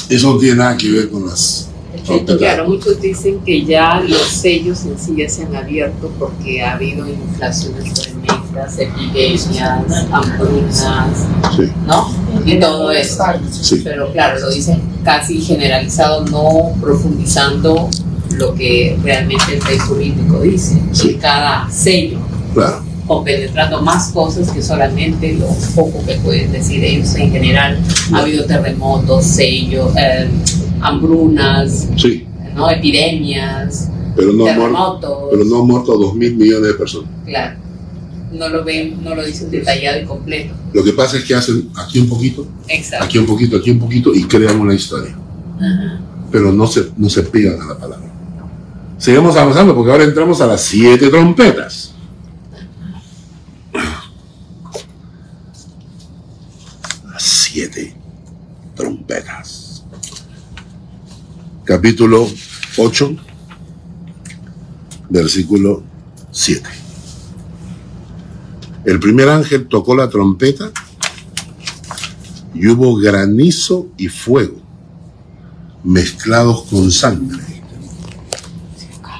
eso no tiene nada que ver con las Claro, muchos dicen que ya los sellos en sí ya se han abierto porque ha habido inflaciones tremendas, epidemias, hambrunas, Sí, ¿no? Y todo eso. sí. Pero claro, lo dicen casi generalizado, no profundizando lo que realmente el rey político dice. Sí. Que cada sello, Claro, compenetrando más cosas que solamente lo poco que pueden decir ellos en general. Ha habido terremotos, sellos, eh, hambrunas, sí. ¿no? epidemias, Pero no, han muerto, terremotos. pero no han muerto dos mil millones de personas. Claro. No lo ven, no lo dicen detallado y completo. Lo que pasa es que hacen aquí un poquito, Exacto. aquí un poquito, aquí un poquito y crean una historia. Ajá. Pero no se, no se pegan a la palabra. Sigamos avanzando porque ahora entramos a las siete trompetas. Las siete trompetas. Capítulo 8, versículo 7. El primer ángel tocó la trompeta y hubo granizo y fuego mezclados con sangre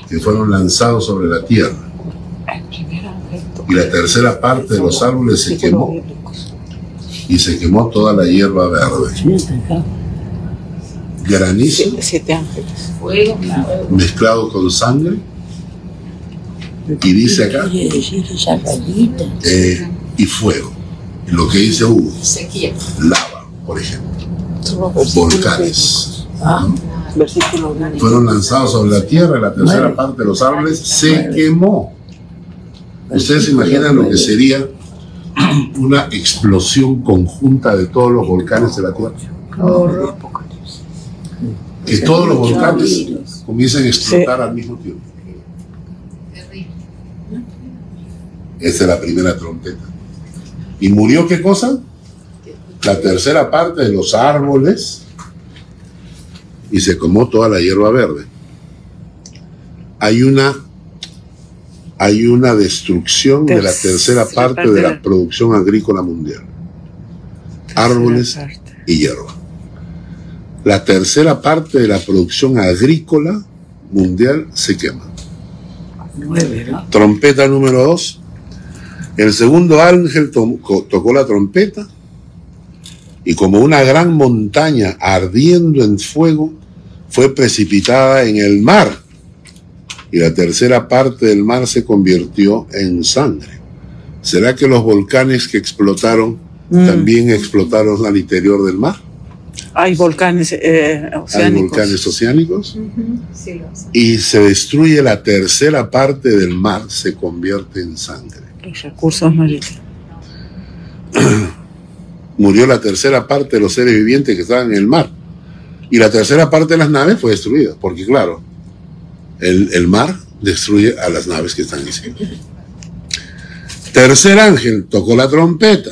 que fueron lanzados sobre la tierra. Y la tercera parte de los árboles se quemó y se quemó toda la hierba verde. Granizo Siete, siete ángeles. Fuego, mezclado con sangre. Y dice acá, eh, y fuego. Lo que dice Hugo, lava, por ejemplo, volcanes. Versículo Fueron lanzados sobre la tierra y la tercera parte de los árboles se quemó. Ustedes se imaginan lo que sería una explosión conjunta de todos los volcanes de la tierra. Que todos los volcanes comiencen a explotar al mismo tiempo. Terrible. Esa es la primera trompeta. ¿Y murió qué cosa? La tercera parte de los árboles y se comó toda la hierba verde. Hay una hay una destrucción de la tercera parte de la producción agrícola mundial. Árboles y hierba. La tercera parte de la producción agrícola mundial se quema. Trompeta número dos. El segundo ángel to- tocó la trompeta y como una gran montaña ardiendo en fuego fue precipitada en el mar y la tercera parte del mar se convirtió en sangre. ¿Será que los volcanes que explotaron Mm. también explotaron al interior del mar? Hay volcanes eh, Hay oceánicos. volcanes oceánicos Sí, lo sé. y se destruye la tercera parte del mar, se convierte en sangre. Los recursos marítimos. murió la tercera parte de los seres vivientes que estaban en el mar. Y la tercera parte de las naves fue destruida, porque claro, el, el mar destruye a las naves que están encima. Tercer ángel tocó la trompeta.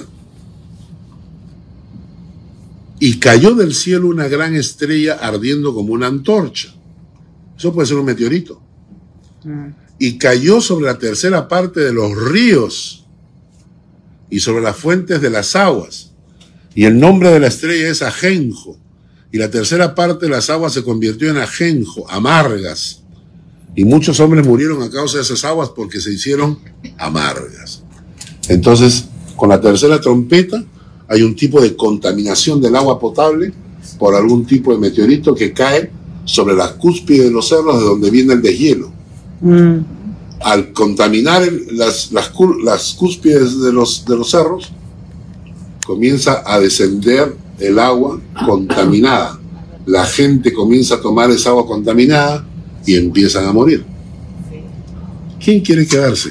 Y cayó del cielo una gran estrella ardiendo como una antorcha. Eso puede ser un meteorito. Y cayó sobre la tercera parte de los ríos y sobre las fuentes de las aguas. Y el nombre de la estrella es Ajenjo. Y la tercera parte de las aguas se convirtió en ajenjo, amargas. Y muchos hombres murieron a causa de esas aguas porque se hicieron amargas. Entonces, con la tercera trompeta hay un tipo de contaminación del agua potable por algún tipo de meteorito que cae sobre la cúspide de los cerros de donde viene el deshielo. Mm. Al contaminar las, las, cú- las cúspides de los, de los cerros, comienza a descender el agua contaminada. La gente comienza a tomar esa agua contaminada y empiezan a morir. ¿Quién quiere quedarse?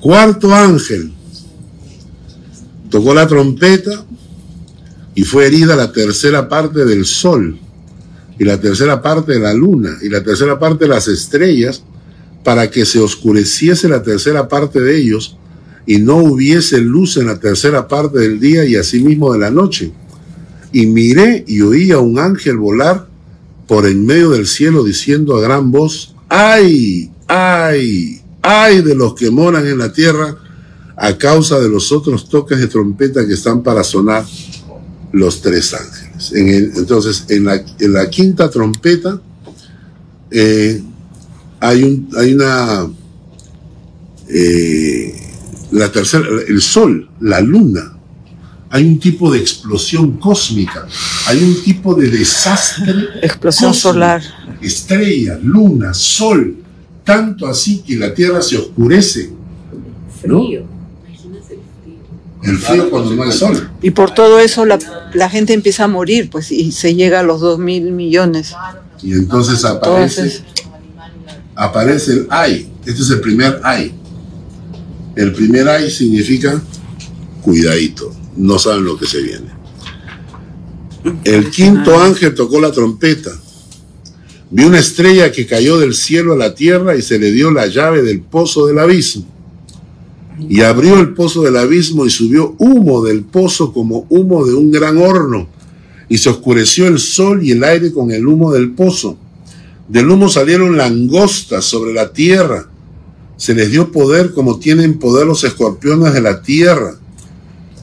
Cuarto ángel tocó la trompeta y fue herida la tercera parte del sol y la tercera parte de la luna y la tercera parte de las estrellas para que se oscureciese la tercera parte de ellos y no hubiese luz en la tercera parte del día y asimismo de la noche. Y miré y oí a un ángel volar por en medio del cielo diciendo a gran voz, ¡ay! ¡ay! ¡ay de los que moran en la tierra a causa de los otros toques de trompeta que están para sonar los tres ángeles! En el- entonces, en la, en la quinta trompeta eh, hay, un, hay una... eh, la tercera, el sol, la luna, hay un tipo de explosión cósmica, hay un tipo de desastre Explosión cósmico. solar. estrella, luna, sol, tanto así que la tierra se oscurece. frío. El frío cuando no hay sol. Y por todo eso la, la gente empieza a morir, pues, y se llega a los dos mil millones. Y entonces aparece, Entonces, aparece el ay. Este es el primer ay. El primer ay significa cuidadito. No saben lo que se viene. El quinto ángel tocó la trompeta. Vi una estrella que cayó del cielo a la tierra y se le dio la llave del pozo del abismo. Y abrió el pozo del abismo y subió humo del pozo como humo de un gran horno. Y se oscureció el sol y el aire con el humo del pozo. Del humo salieron langostas sobre la tierra. Se les dio poder como tienen poder los escorpiones de la tierra.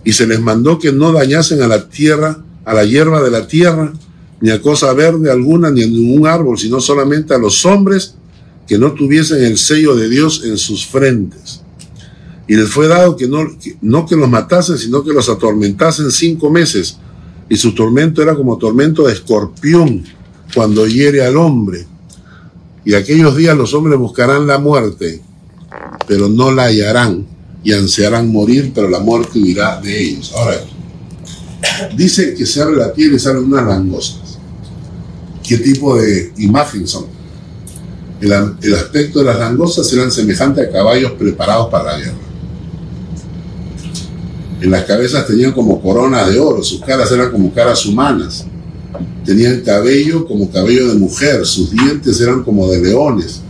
Y se les mandó que no dañasen a la tierra, a la hierba de la tierra, ni a cosa verde alguna, ni a ningún árbol, sino solamente a los hombres que no tuviesen el sello de Dios en sus frentes. Y les fue dado que no, que- no que los matasen, sino que los atormentasen cinco meses. Y su tormento era como tormento de escorpión cuando hiere al hombre. Y aquellos días los hombres buscarán la muerte, pero no la hallarán, y ansiarán morir, pero la muerte huirá de ellos. Ahora, dice que se abre la piel y salen unas langostas. ¿Qué tipo de imagen son? El, aspecto de las langostas eran semejante a caballos preparados para la guerra. En las cabezas tenían como coronas de oro, sus caras eran como caras humanas. Tenían cabello como cabello de mujer, sus dientes eran como de leones.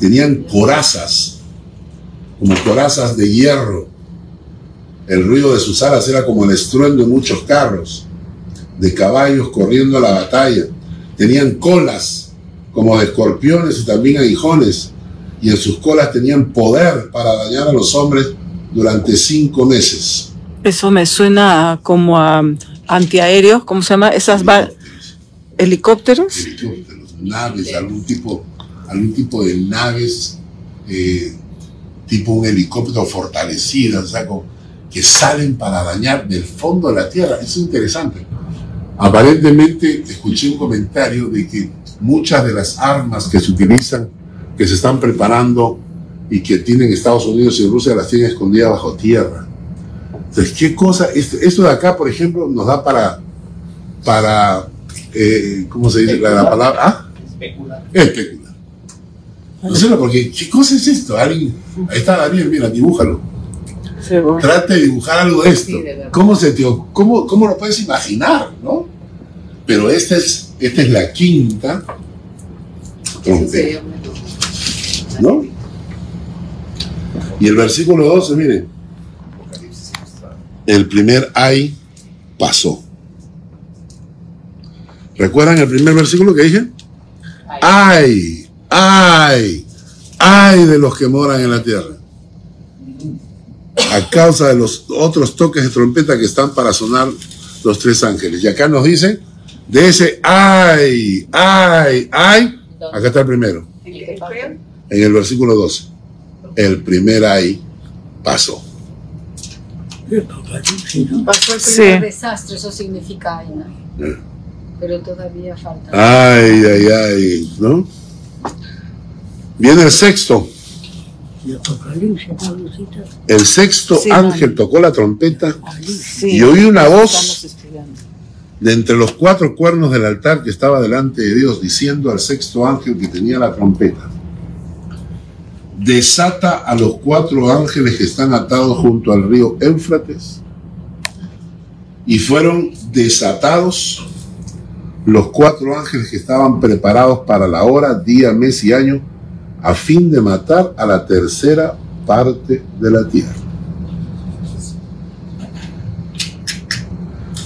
Tenían corazas, como corazas de hierro. El ruido de sus alas era como el estruendo de muchos carros, de caballos corriendo a la batalla. Tenían colas como de escorpiones y también aguijones, y en sus colas tenían poder para dañar a los hombres durante cinco meses. Eso me suena como a antiaéreos, ¿cómo se llama? Esas helicópteros. helicópteros, naves, algún tipo, algún tipo de naves, eh, tipo un helicóptero fortalecido, o que salen para dañar del fondo de la tierra. Eso es interesante. Aparentemente escuché un comentario de que muchas de las armas que se utilizan, que se están preparando y que tienen Estados Unidos y Rusia, las tienen escondidas bajo tierra. Entonces, ¿qué cosa? Esto, esto de acá, por ejemplo, nos da para, para eh, ¿cómo se dice la, la palabra? ¿Ah? Especular. Especular. No sé, porque ¿qué cosa es esto? Alguien, ahí está Daniel, mira, dibújalo. Sí, bueno. Trate de dibujar algo de esto. Sí, de verdad. ¿Cómo, se te, cómo, ¿Cómo lo puedes imaginar, no? Pero esta es, esta es la quinta trompeta, sería una ¿no? Y el versículo 12, miren, Apocalipsis ilustrado. El primer ay pasó. ¿Recuerdan el primer versículo que dije? Ay, ay, ay de los que moran en la tierra. A causa de los otros toques de trompeta que están para sonar los tres ángeles. Y acá nos dice, de ese ay, ay, ay, Acá está el primero, ¿En el versículo 12. El primer ay pasó. Pasó el Sí. primer desastre, eso significa Aina. Pero todavía falta. Ay, ay, ay, ¿no? Viene el sexto. El sexto Sí, ángel tocó la trompeta Sí. y oí una voz de entre los cuatro cuernos del altar que estaba delante de Dios, diciendo al sexto ángel que tenía la trompeta, desata a los cuatro ángeles que están atados junto al río Éufrates, y fueron desatados los cuatro ángeles que estaban preparados para la hora, día, mes y año, a fin de matar a la tercera parte de la tierra.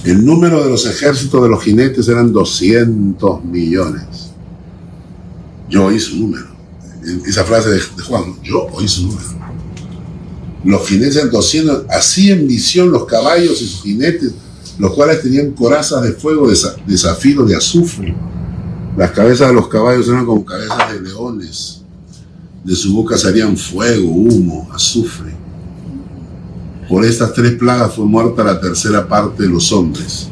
El número de los ejércitos de los jinetes eran 200 millones. Yo oí su número. Esa frase de, Juan, yo oí su número. Los jinetes 200, así en visión los caballos y sus jinetes, los cuales tenían corazas de fuego de, de zafiro, de azufre. Las cabezas de los caballos eran como cabezas de leones. De su boca salían fuego, humo, azufre. Por estas tres plagas fue muerta la tercera parte de los hombres.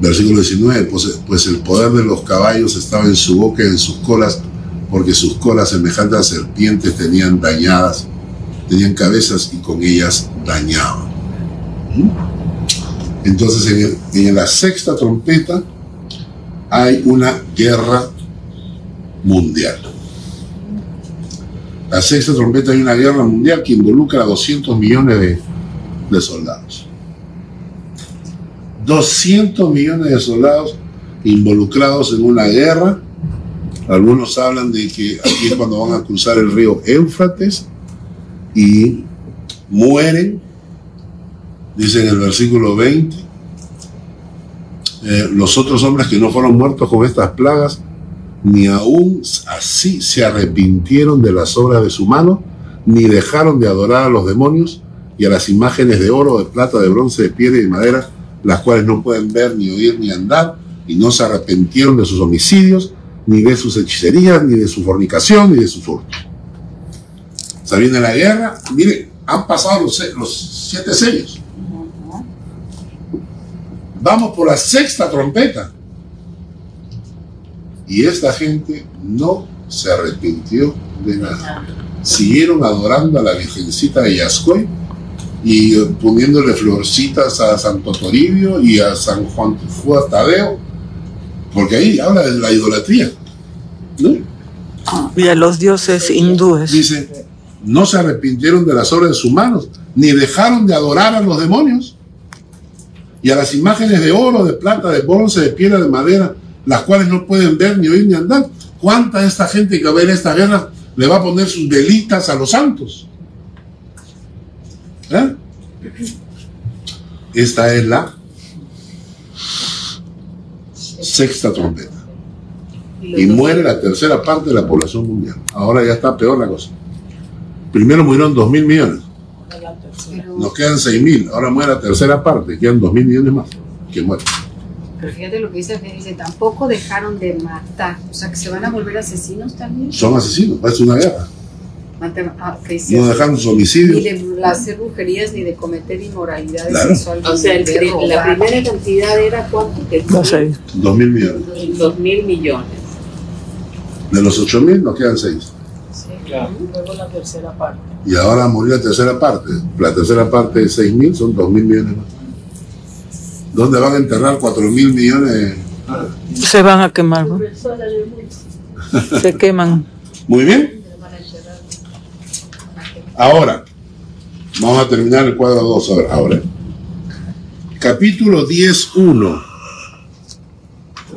Versículo 19, pues, pues el poder de los caballos estaba en su boca y en sus colas, porque sus colas semejantes a serpientes tenían dañadas, tenían cabezas y con ellas dañaban. ¿Mm? Entonces en, la sexta trompeta hay una guerra mundial. La sexta trompeta hay una guerra mundial que involucra a 200 millones de, de soldados. 200 millones de soldados involucrados en una guerra. Algunos hablan de que aquí es cuando van a cruzar el río Éufrates y mueren, dice en el versículo 20, eh, los otros hombres que no fueron muertos con estas plagas ni aún así se arrepintieron de las obras de su mano, ni dejaron de adorar a los demonios y a las imágenes de oro, de plata, de bronce, de piedra y de madera, las cuales no pueden ver, ni oír, ni andar, y no se arrepintieron de sus homicidios, ni de sus hechicerías, ni de su fornicación, ni de su furto. O sea, viene la guerra, mire, han pasado los, siete sellos. Vamos por la sexta trompeta. Y esta gente no se arrepintió de nada. Siguieron adorando a la Virgencita de Yascoy y poniéndole florcitas a Santo Toribio y a San Juan Juan Tadeo, porque ahí habla de la idolatría. ¿no? Y a los dioses hindúes. Dice, no se arrepintieron de las obras de sus manos, ni dejaron de adorar a los demonios y a las imágenes de oro, de plata, de bronce, de piedra, de madera, las cuales no pueden ver, ni oír, ni andar. ¿Cuánta de esta gente que va a ver esta guerra le va a poner sus velitas a los santos? ¿Eh? Esta es la sexta trompeta. Y muere la tercera parte de la población mundial. Ahora ya está peor la cosa. Primero murieron dos mil millones. Nos quedan 6 mil, ahora muere la tercera parte, quedan 2 mil millones más que mueren. pero fíjate lo que dice, dice, tampoco dejaron de matar. O sea, que se van a volver asesinos también. Son asesinos, es una guerra. Ah, No dejaron sus ni homicidios. de hacer brujerías ni de cometer inmoralidades Claro. sexuales. O sea, el ni de pri- la primera cantidad era cuánto? Que No sé. 2 mil millones. Dos mil millones. De los 8 mil nos quedan 6. Luego la tercera parte. Y ahora murió la tercera parte. La tercera parte de 6 mil son 2 mil millones más. ¿Dónde van a enterrar 4 mil millones? Se van a quemar, ¿no? Se queman. Muy bien. Ahora, vamos a terminar el cuadro 2 ahora. ahora. Capítulo 10.1.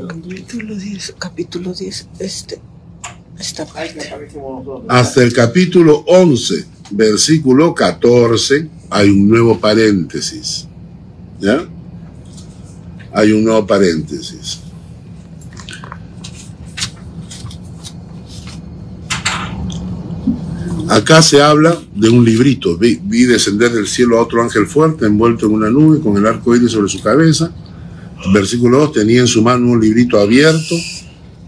Capítulo 10, capítulo 10, este, esta parte. hasta el capítulo 11, versículo 14, hay un nuevo paréntesis. ¿Ya? Hay un nuevo paréntesis. Acá se habla de un librito. Vi, descender del cielo a otro ángel fuerte, envuelto en una nube, con el arco iris sobre su cabeza. Versículo 2: tenía en su mano un librito abierto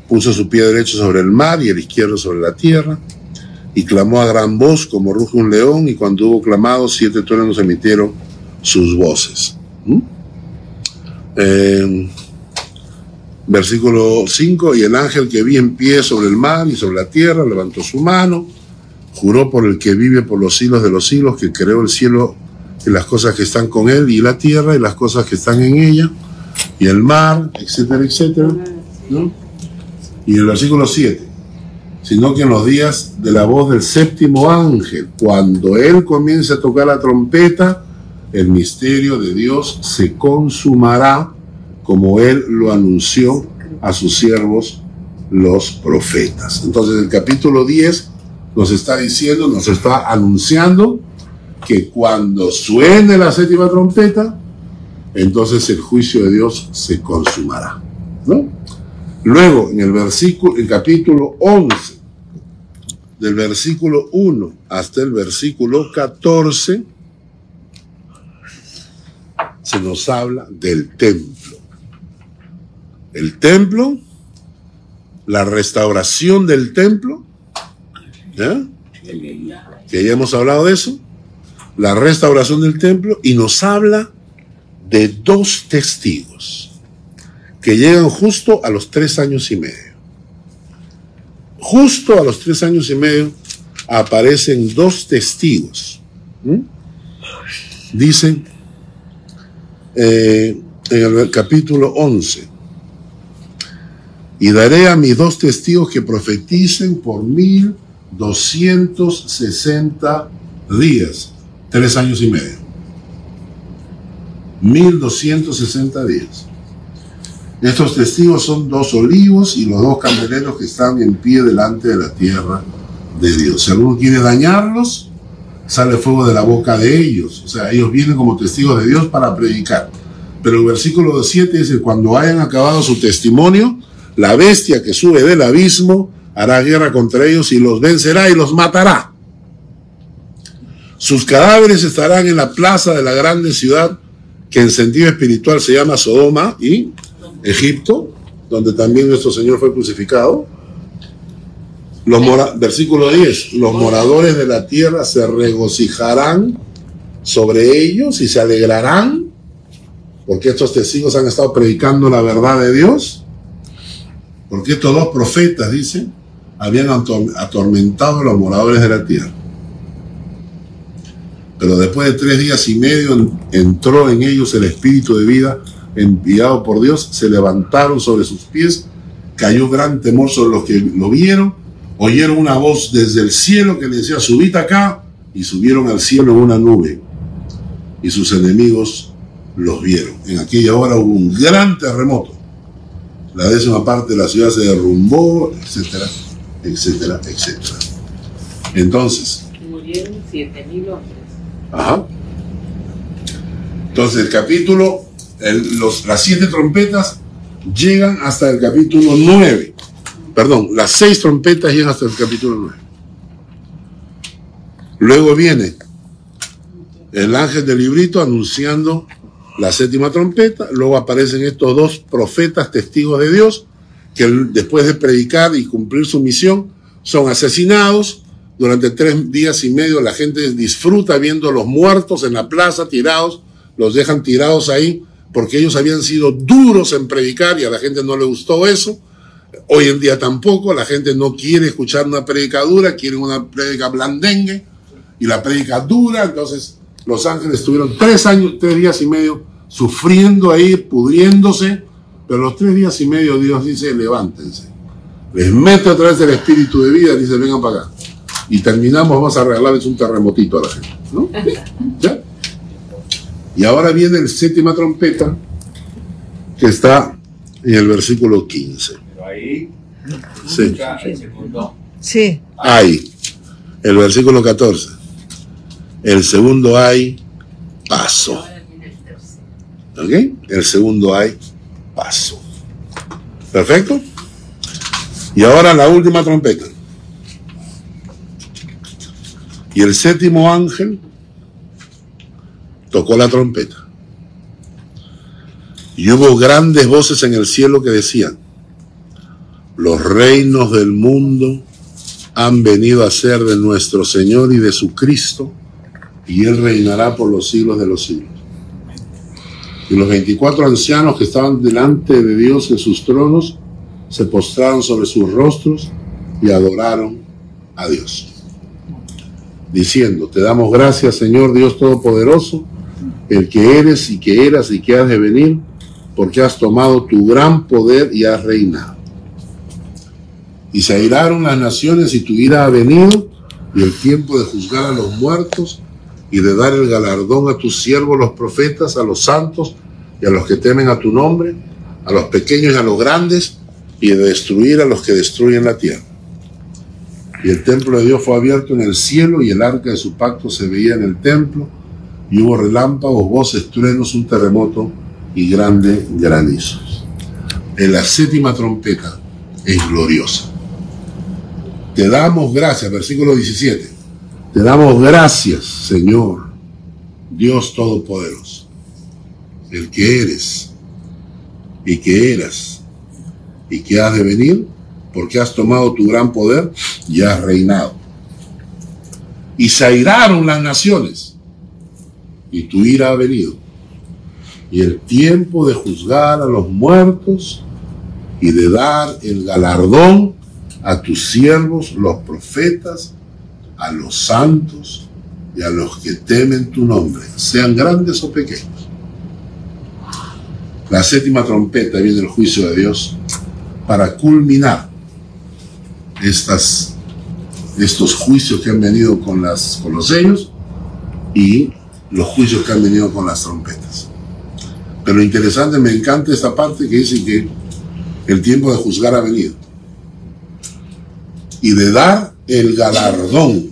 Puso su pie derecho sobre el mar y el izquierdo sobre la tierra. Y clamó a gran voz como ruge un león. Y cuando hubo clamado, siete truenos emitieron sus voces. ¿Mm? Eh, versículo 5. Y el ángel que vi en pie sobre el mar y sobre la tierra levantó su mano. Juró por el que vive por los siglos de los siglos, que creó el cielo y las cosas que están con él, y la tierra y las cosas que están en ella, y el mar, etcétera, etcétera. ¿no? Y el versículo 7, sino que en los días de la voz del séptimo ángel, cuando él comience a tocar la trompeta, el misterio de Dios se consumará como él lo anunció a sus siervos los profetas. Entonces el capítulo 10 nos está diciendo, nos está anunciando que cuando suene la séptima trompeta, entonces el juicio de Dios se consumará. ¿no? Luego, en el versículo, el capítulo 11, del versículo 1 hasta el versículo 14, se nos habla del templo. El templo, la restauración del templo, ¿ya? que ya hemos hablado de eso, la restauración del templo, y nos habla de dos testigos que llegan justo a los tres años y medio. Justo a los tres años y medio aparecen dos testigos. ¿Mm? Dicen eh, en el capítulo 11, y daré a mis dos testigos que profeticen por mil doscientos sesenta días, tres años y medio. 1260 días. Estos testigos son dos olivos y los dos candeleros que están en pie delante de la tierra de Dios. Si alguno quiere dañarlos, sale fuego de la boca de ellos. O sea, ellos vienen como testigos de Dios para predicar. Pero el versículo 7 dice, cuando hayan acabado su testimonio, la bestia que sube del abismo hará guerra contra ellos y los vencerá y los matará. Sus cadáveres estarán en la plaza de la grande ciudad que en sentido espiritual se llama Sodoma y Egipto, donde también nuestro Señor fue crucificado. Los mora- versículo 10, los moradores de la tierra se regocijarán sobre ellos y se alegrarán, porque estos testigos han estado predicando la verdad de Dios, porque estos dos profetas, dice, habían ator- atormentado a los moradores de la tierra. Pero después de tres días y medio en- entró en ellos el espíritu de vida enviado por Dios, se levantaron sobre sus pies, cayó gran temor sobre los que lo vieron, oyeron una voz desde el cielo que les decía, subid acá, y subieron al cielo en una nube, y sus enemigos los vieron. En aquella hora hubo un gran terremoto, la décima parte de la ciudad se derrumbó, etcétera, etcétera, etcétera. Entonces, Murieron 7000 hombres. Ajá. Entonces el capítulo, el- los, las siete trompetas llegan hasta el capítulo 9. Perdón, las seis trompetas llegan hasta el capítulo 9. Luego viene el ángel del librito anunciando la séptima trompeta. Luego aparecen estos dos profetas testigos de Dios que después de predicar y cumplir su misión son asesinados. Durante tres días y medio la gente disfruta viendo a los muertos en la plaza tirados, los dejan tirados ahí porque ellos habían sido duros en predicar y a la gente no le gustó eso. Hoy en día tampoco, la gente no quiere escuchar una predicadura, quieren una predica blandengue y la predica dura, entonces los ángeles estuvieron tres años, tres días y medio sufriendo ahí, pudriéndose, pero los tres días y medio Dios dice, levántense. Les mete a través del espíritu de vida, dice, vengan para acá. Y terminamos, vamos a regalarles un terremotito a la gente. ¿no? ¿Ya? Y ahora viene el séptima trompeta, que está en el versículo 15. Pero ahí, Sí. el Sí. Hay. El versículo 14. El segundo hay paso. El. ¿Ok? El segundo hay paso. ¿Perfecto? Y ahora la última trompeta. Y el séptimo ángel tocó la trompeta. Y hubo grandes voces en el cielo que decían, Los reinos del mundo han venido a ser de nuestro Señor y de su Cristo, y Él reinará por los siglos de los siglos. Y los 24 ancianos que estaban delante de Dios en sus tronos se postraron sobre sus rostros y adoraron a Dios, diciendo, te damos gracias Señor Dios Todopoderoso, el que eres y que eras y que has de venir, porque has tomado tu gran poder y has reinado. Y se airaron las naciones y tu ira ha venido, y el tiempo de juzgar a los muertos y de dar el galardón a tus siervos los profetas, a los santos y a los que temen a tu nombre, a los pequeños y a los grandes, y de destruir a los que destruyen la tierra. Y el templo de Dios fue abierto en el cielo y el arca de su pacto se veía en el templo y hubo relámpagos, voces, truenos, un terremoto y grande granizos. En la séptima trompeta es gloriosa. Te damos gracias, versículo 17. Te damos gracias, Señor, Dios Todopoderoso, el que eres y que eras y que has de venir, porque has tomado tu gran poder y has reinado. Y se airaron las naciones, y tu ira ha venido. Y el tiempo de juzgar a los muertos y de dar el galardón a tus siervos, los profetas, a los santos y a los que temen tu nombre, sean grandes o pequeños. La séptima trompeta viene el juicio de Dios para culminar estas, estos juicios que han venido con, las, con los sellos y los juicios que han venido con las trompetas. Pero lo interesante, me encanta esta parte que dice que el tiempo de juzgar ha venido. Y de dar el galardón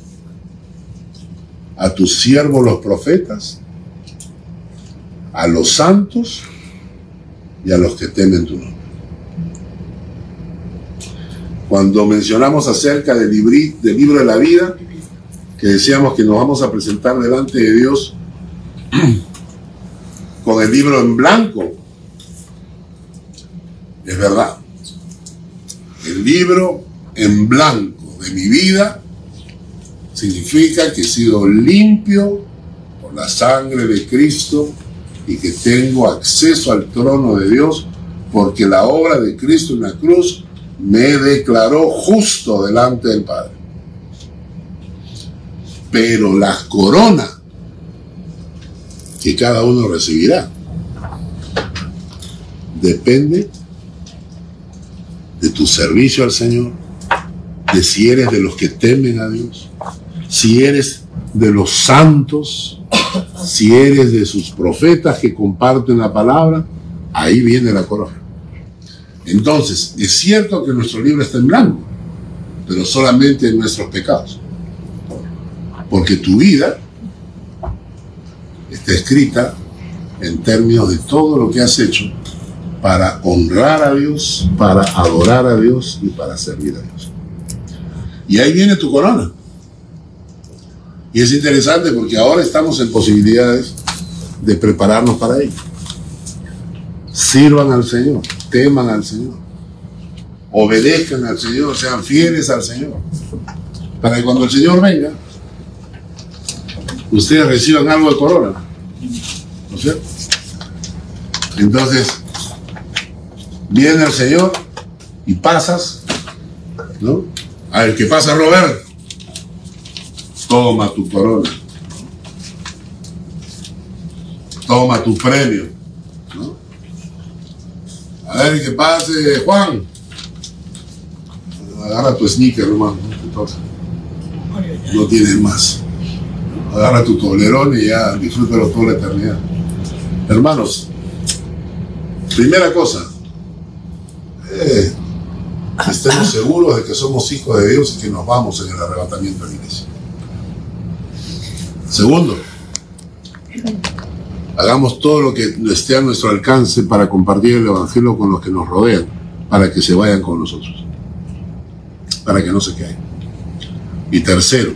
a tus siervos los profetas, a los santos y a los que temen tu nombre. Cuando mencionamos acerca del, del libro de la vida, que decíamos que nos vamos a presentar delante de Dios con el libro en blanco. Es verdad. El libro en blanco mi vida significa que he sido limpio por la sangre de Cristo y que tengo acceso al trono de Dios porque la obra de Cristo en la cruz me declaró justo delante del Padre. Pero la corona que cada uno recibirá. Depende de tu servicio al Señor, si eres de los que temen a Dios, si eres de los santos, si eres de sus profetas que comparten la palabra, ahí viene la corona. Entonces, es cierto que nuestro libro está en blanco, pero solamente en nuestros pecados. Porque tu vida está escrita en términos de todo lo que has hecho para honrar a Dios, para adorar a Dios y para servir a Dios. Y ahí viene tu corona. Y es interesante porque ahora estamos en posibilidades de prepararnos para ello. Sirvan al Señor, teman al Señor, obedezcan al Señor, sean fieles al Señor. Para que cuando el Señor venga, ustedes reciban algo de corona. ¿No es cierto? Entonces, viene el Señor y pasas, ¿no? A ver, ¿qué pasa, Robert? Toma tu corona. Toma tu premio. ¿no? A ver, ¿qué pase, Juan? Agarra tu sneaker, hermano. No tienes más agarra tu toblerón y ya disfrútalo toda la eternidad. Hermanos, primera cosa, eh, estemos seguros de que somos hijos de Dios y que nos vamos en el arrebatamiento de la iglesia. Segundo, hagamos todo lo que esté a nuestro alcance para compartir el Evangelio con los que nos rodean, para que se vayan con nosotros, para que no se caigan. Y tercero,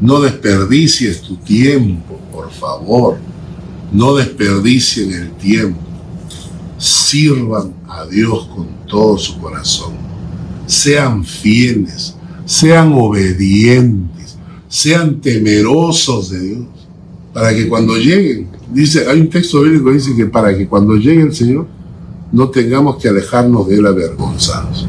no desperdicies tu tiempo, por favor. No desperdicien el tiempo. Sirvan a Dios con todo su corazón. Sean fieles, sean obedientes, sean temerosos de Dios, para que cuando lleguen, dice, hay un texto bíblico que dice que para que cuando llegue el Señor no tengamos que alejarnos de él avergonzados.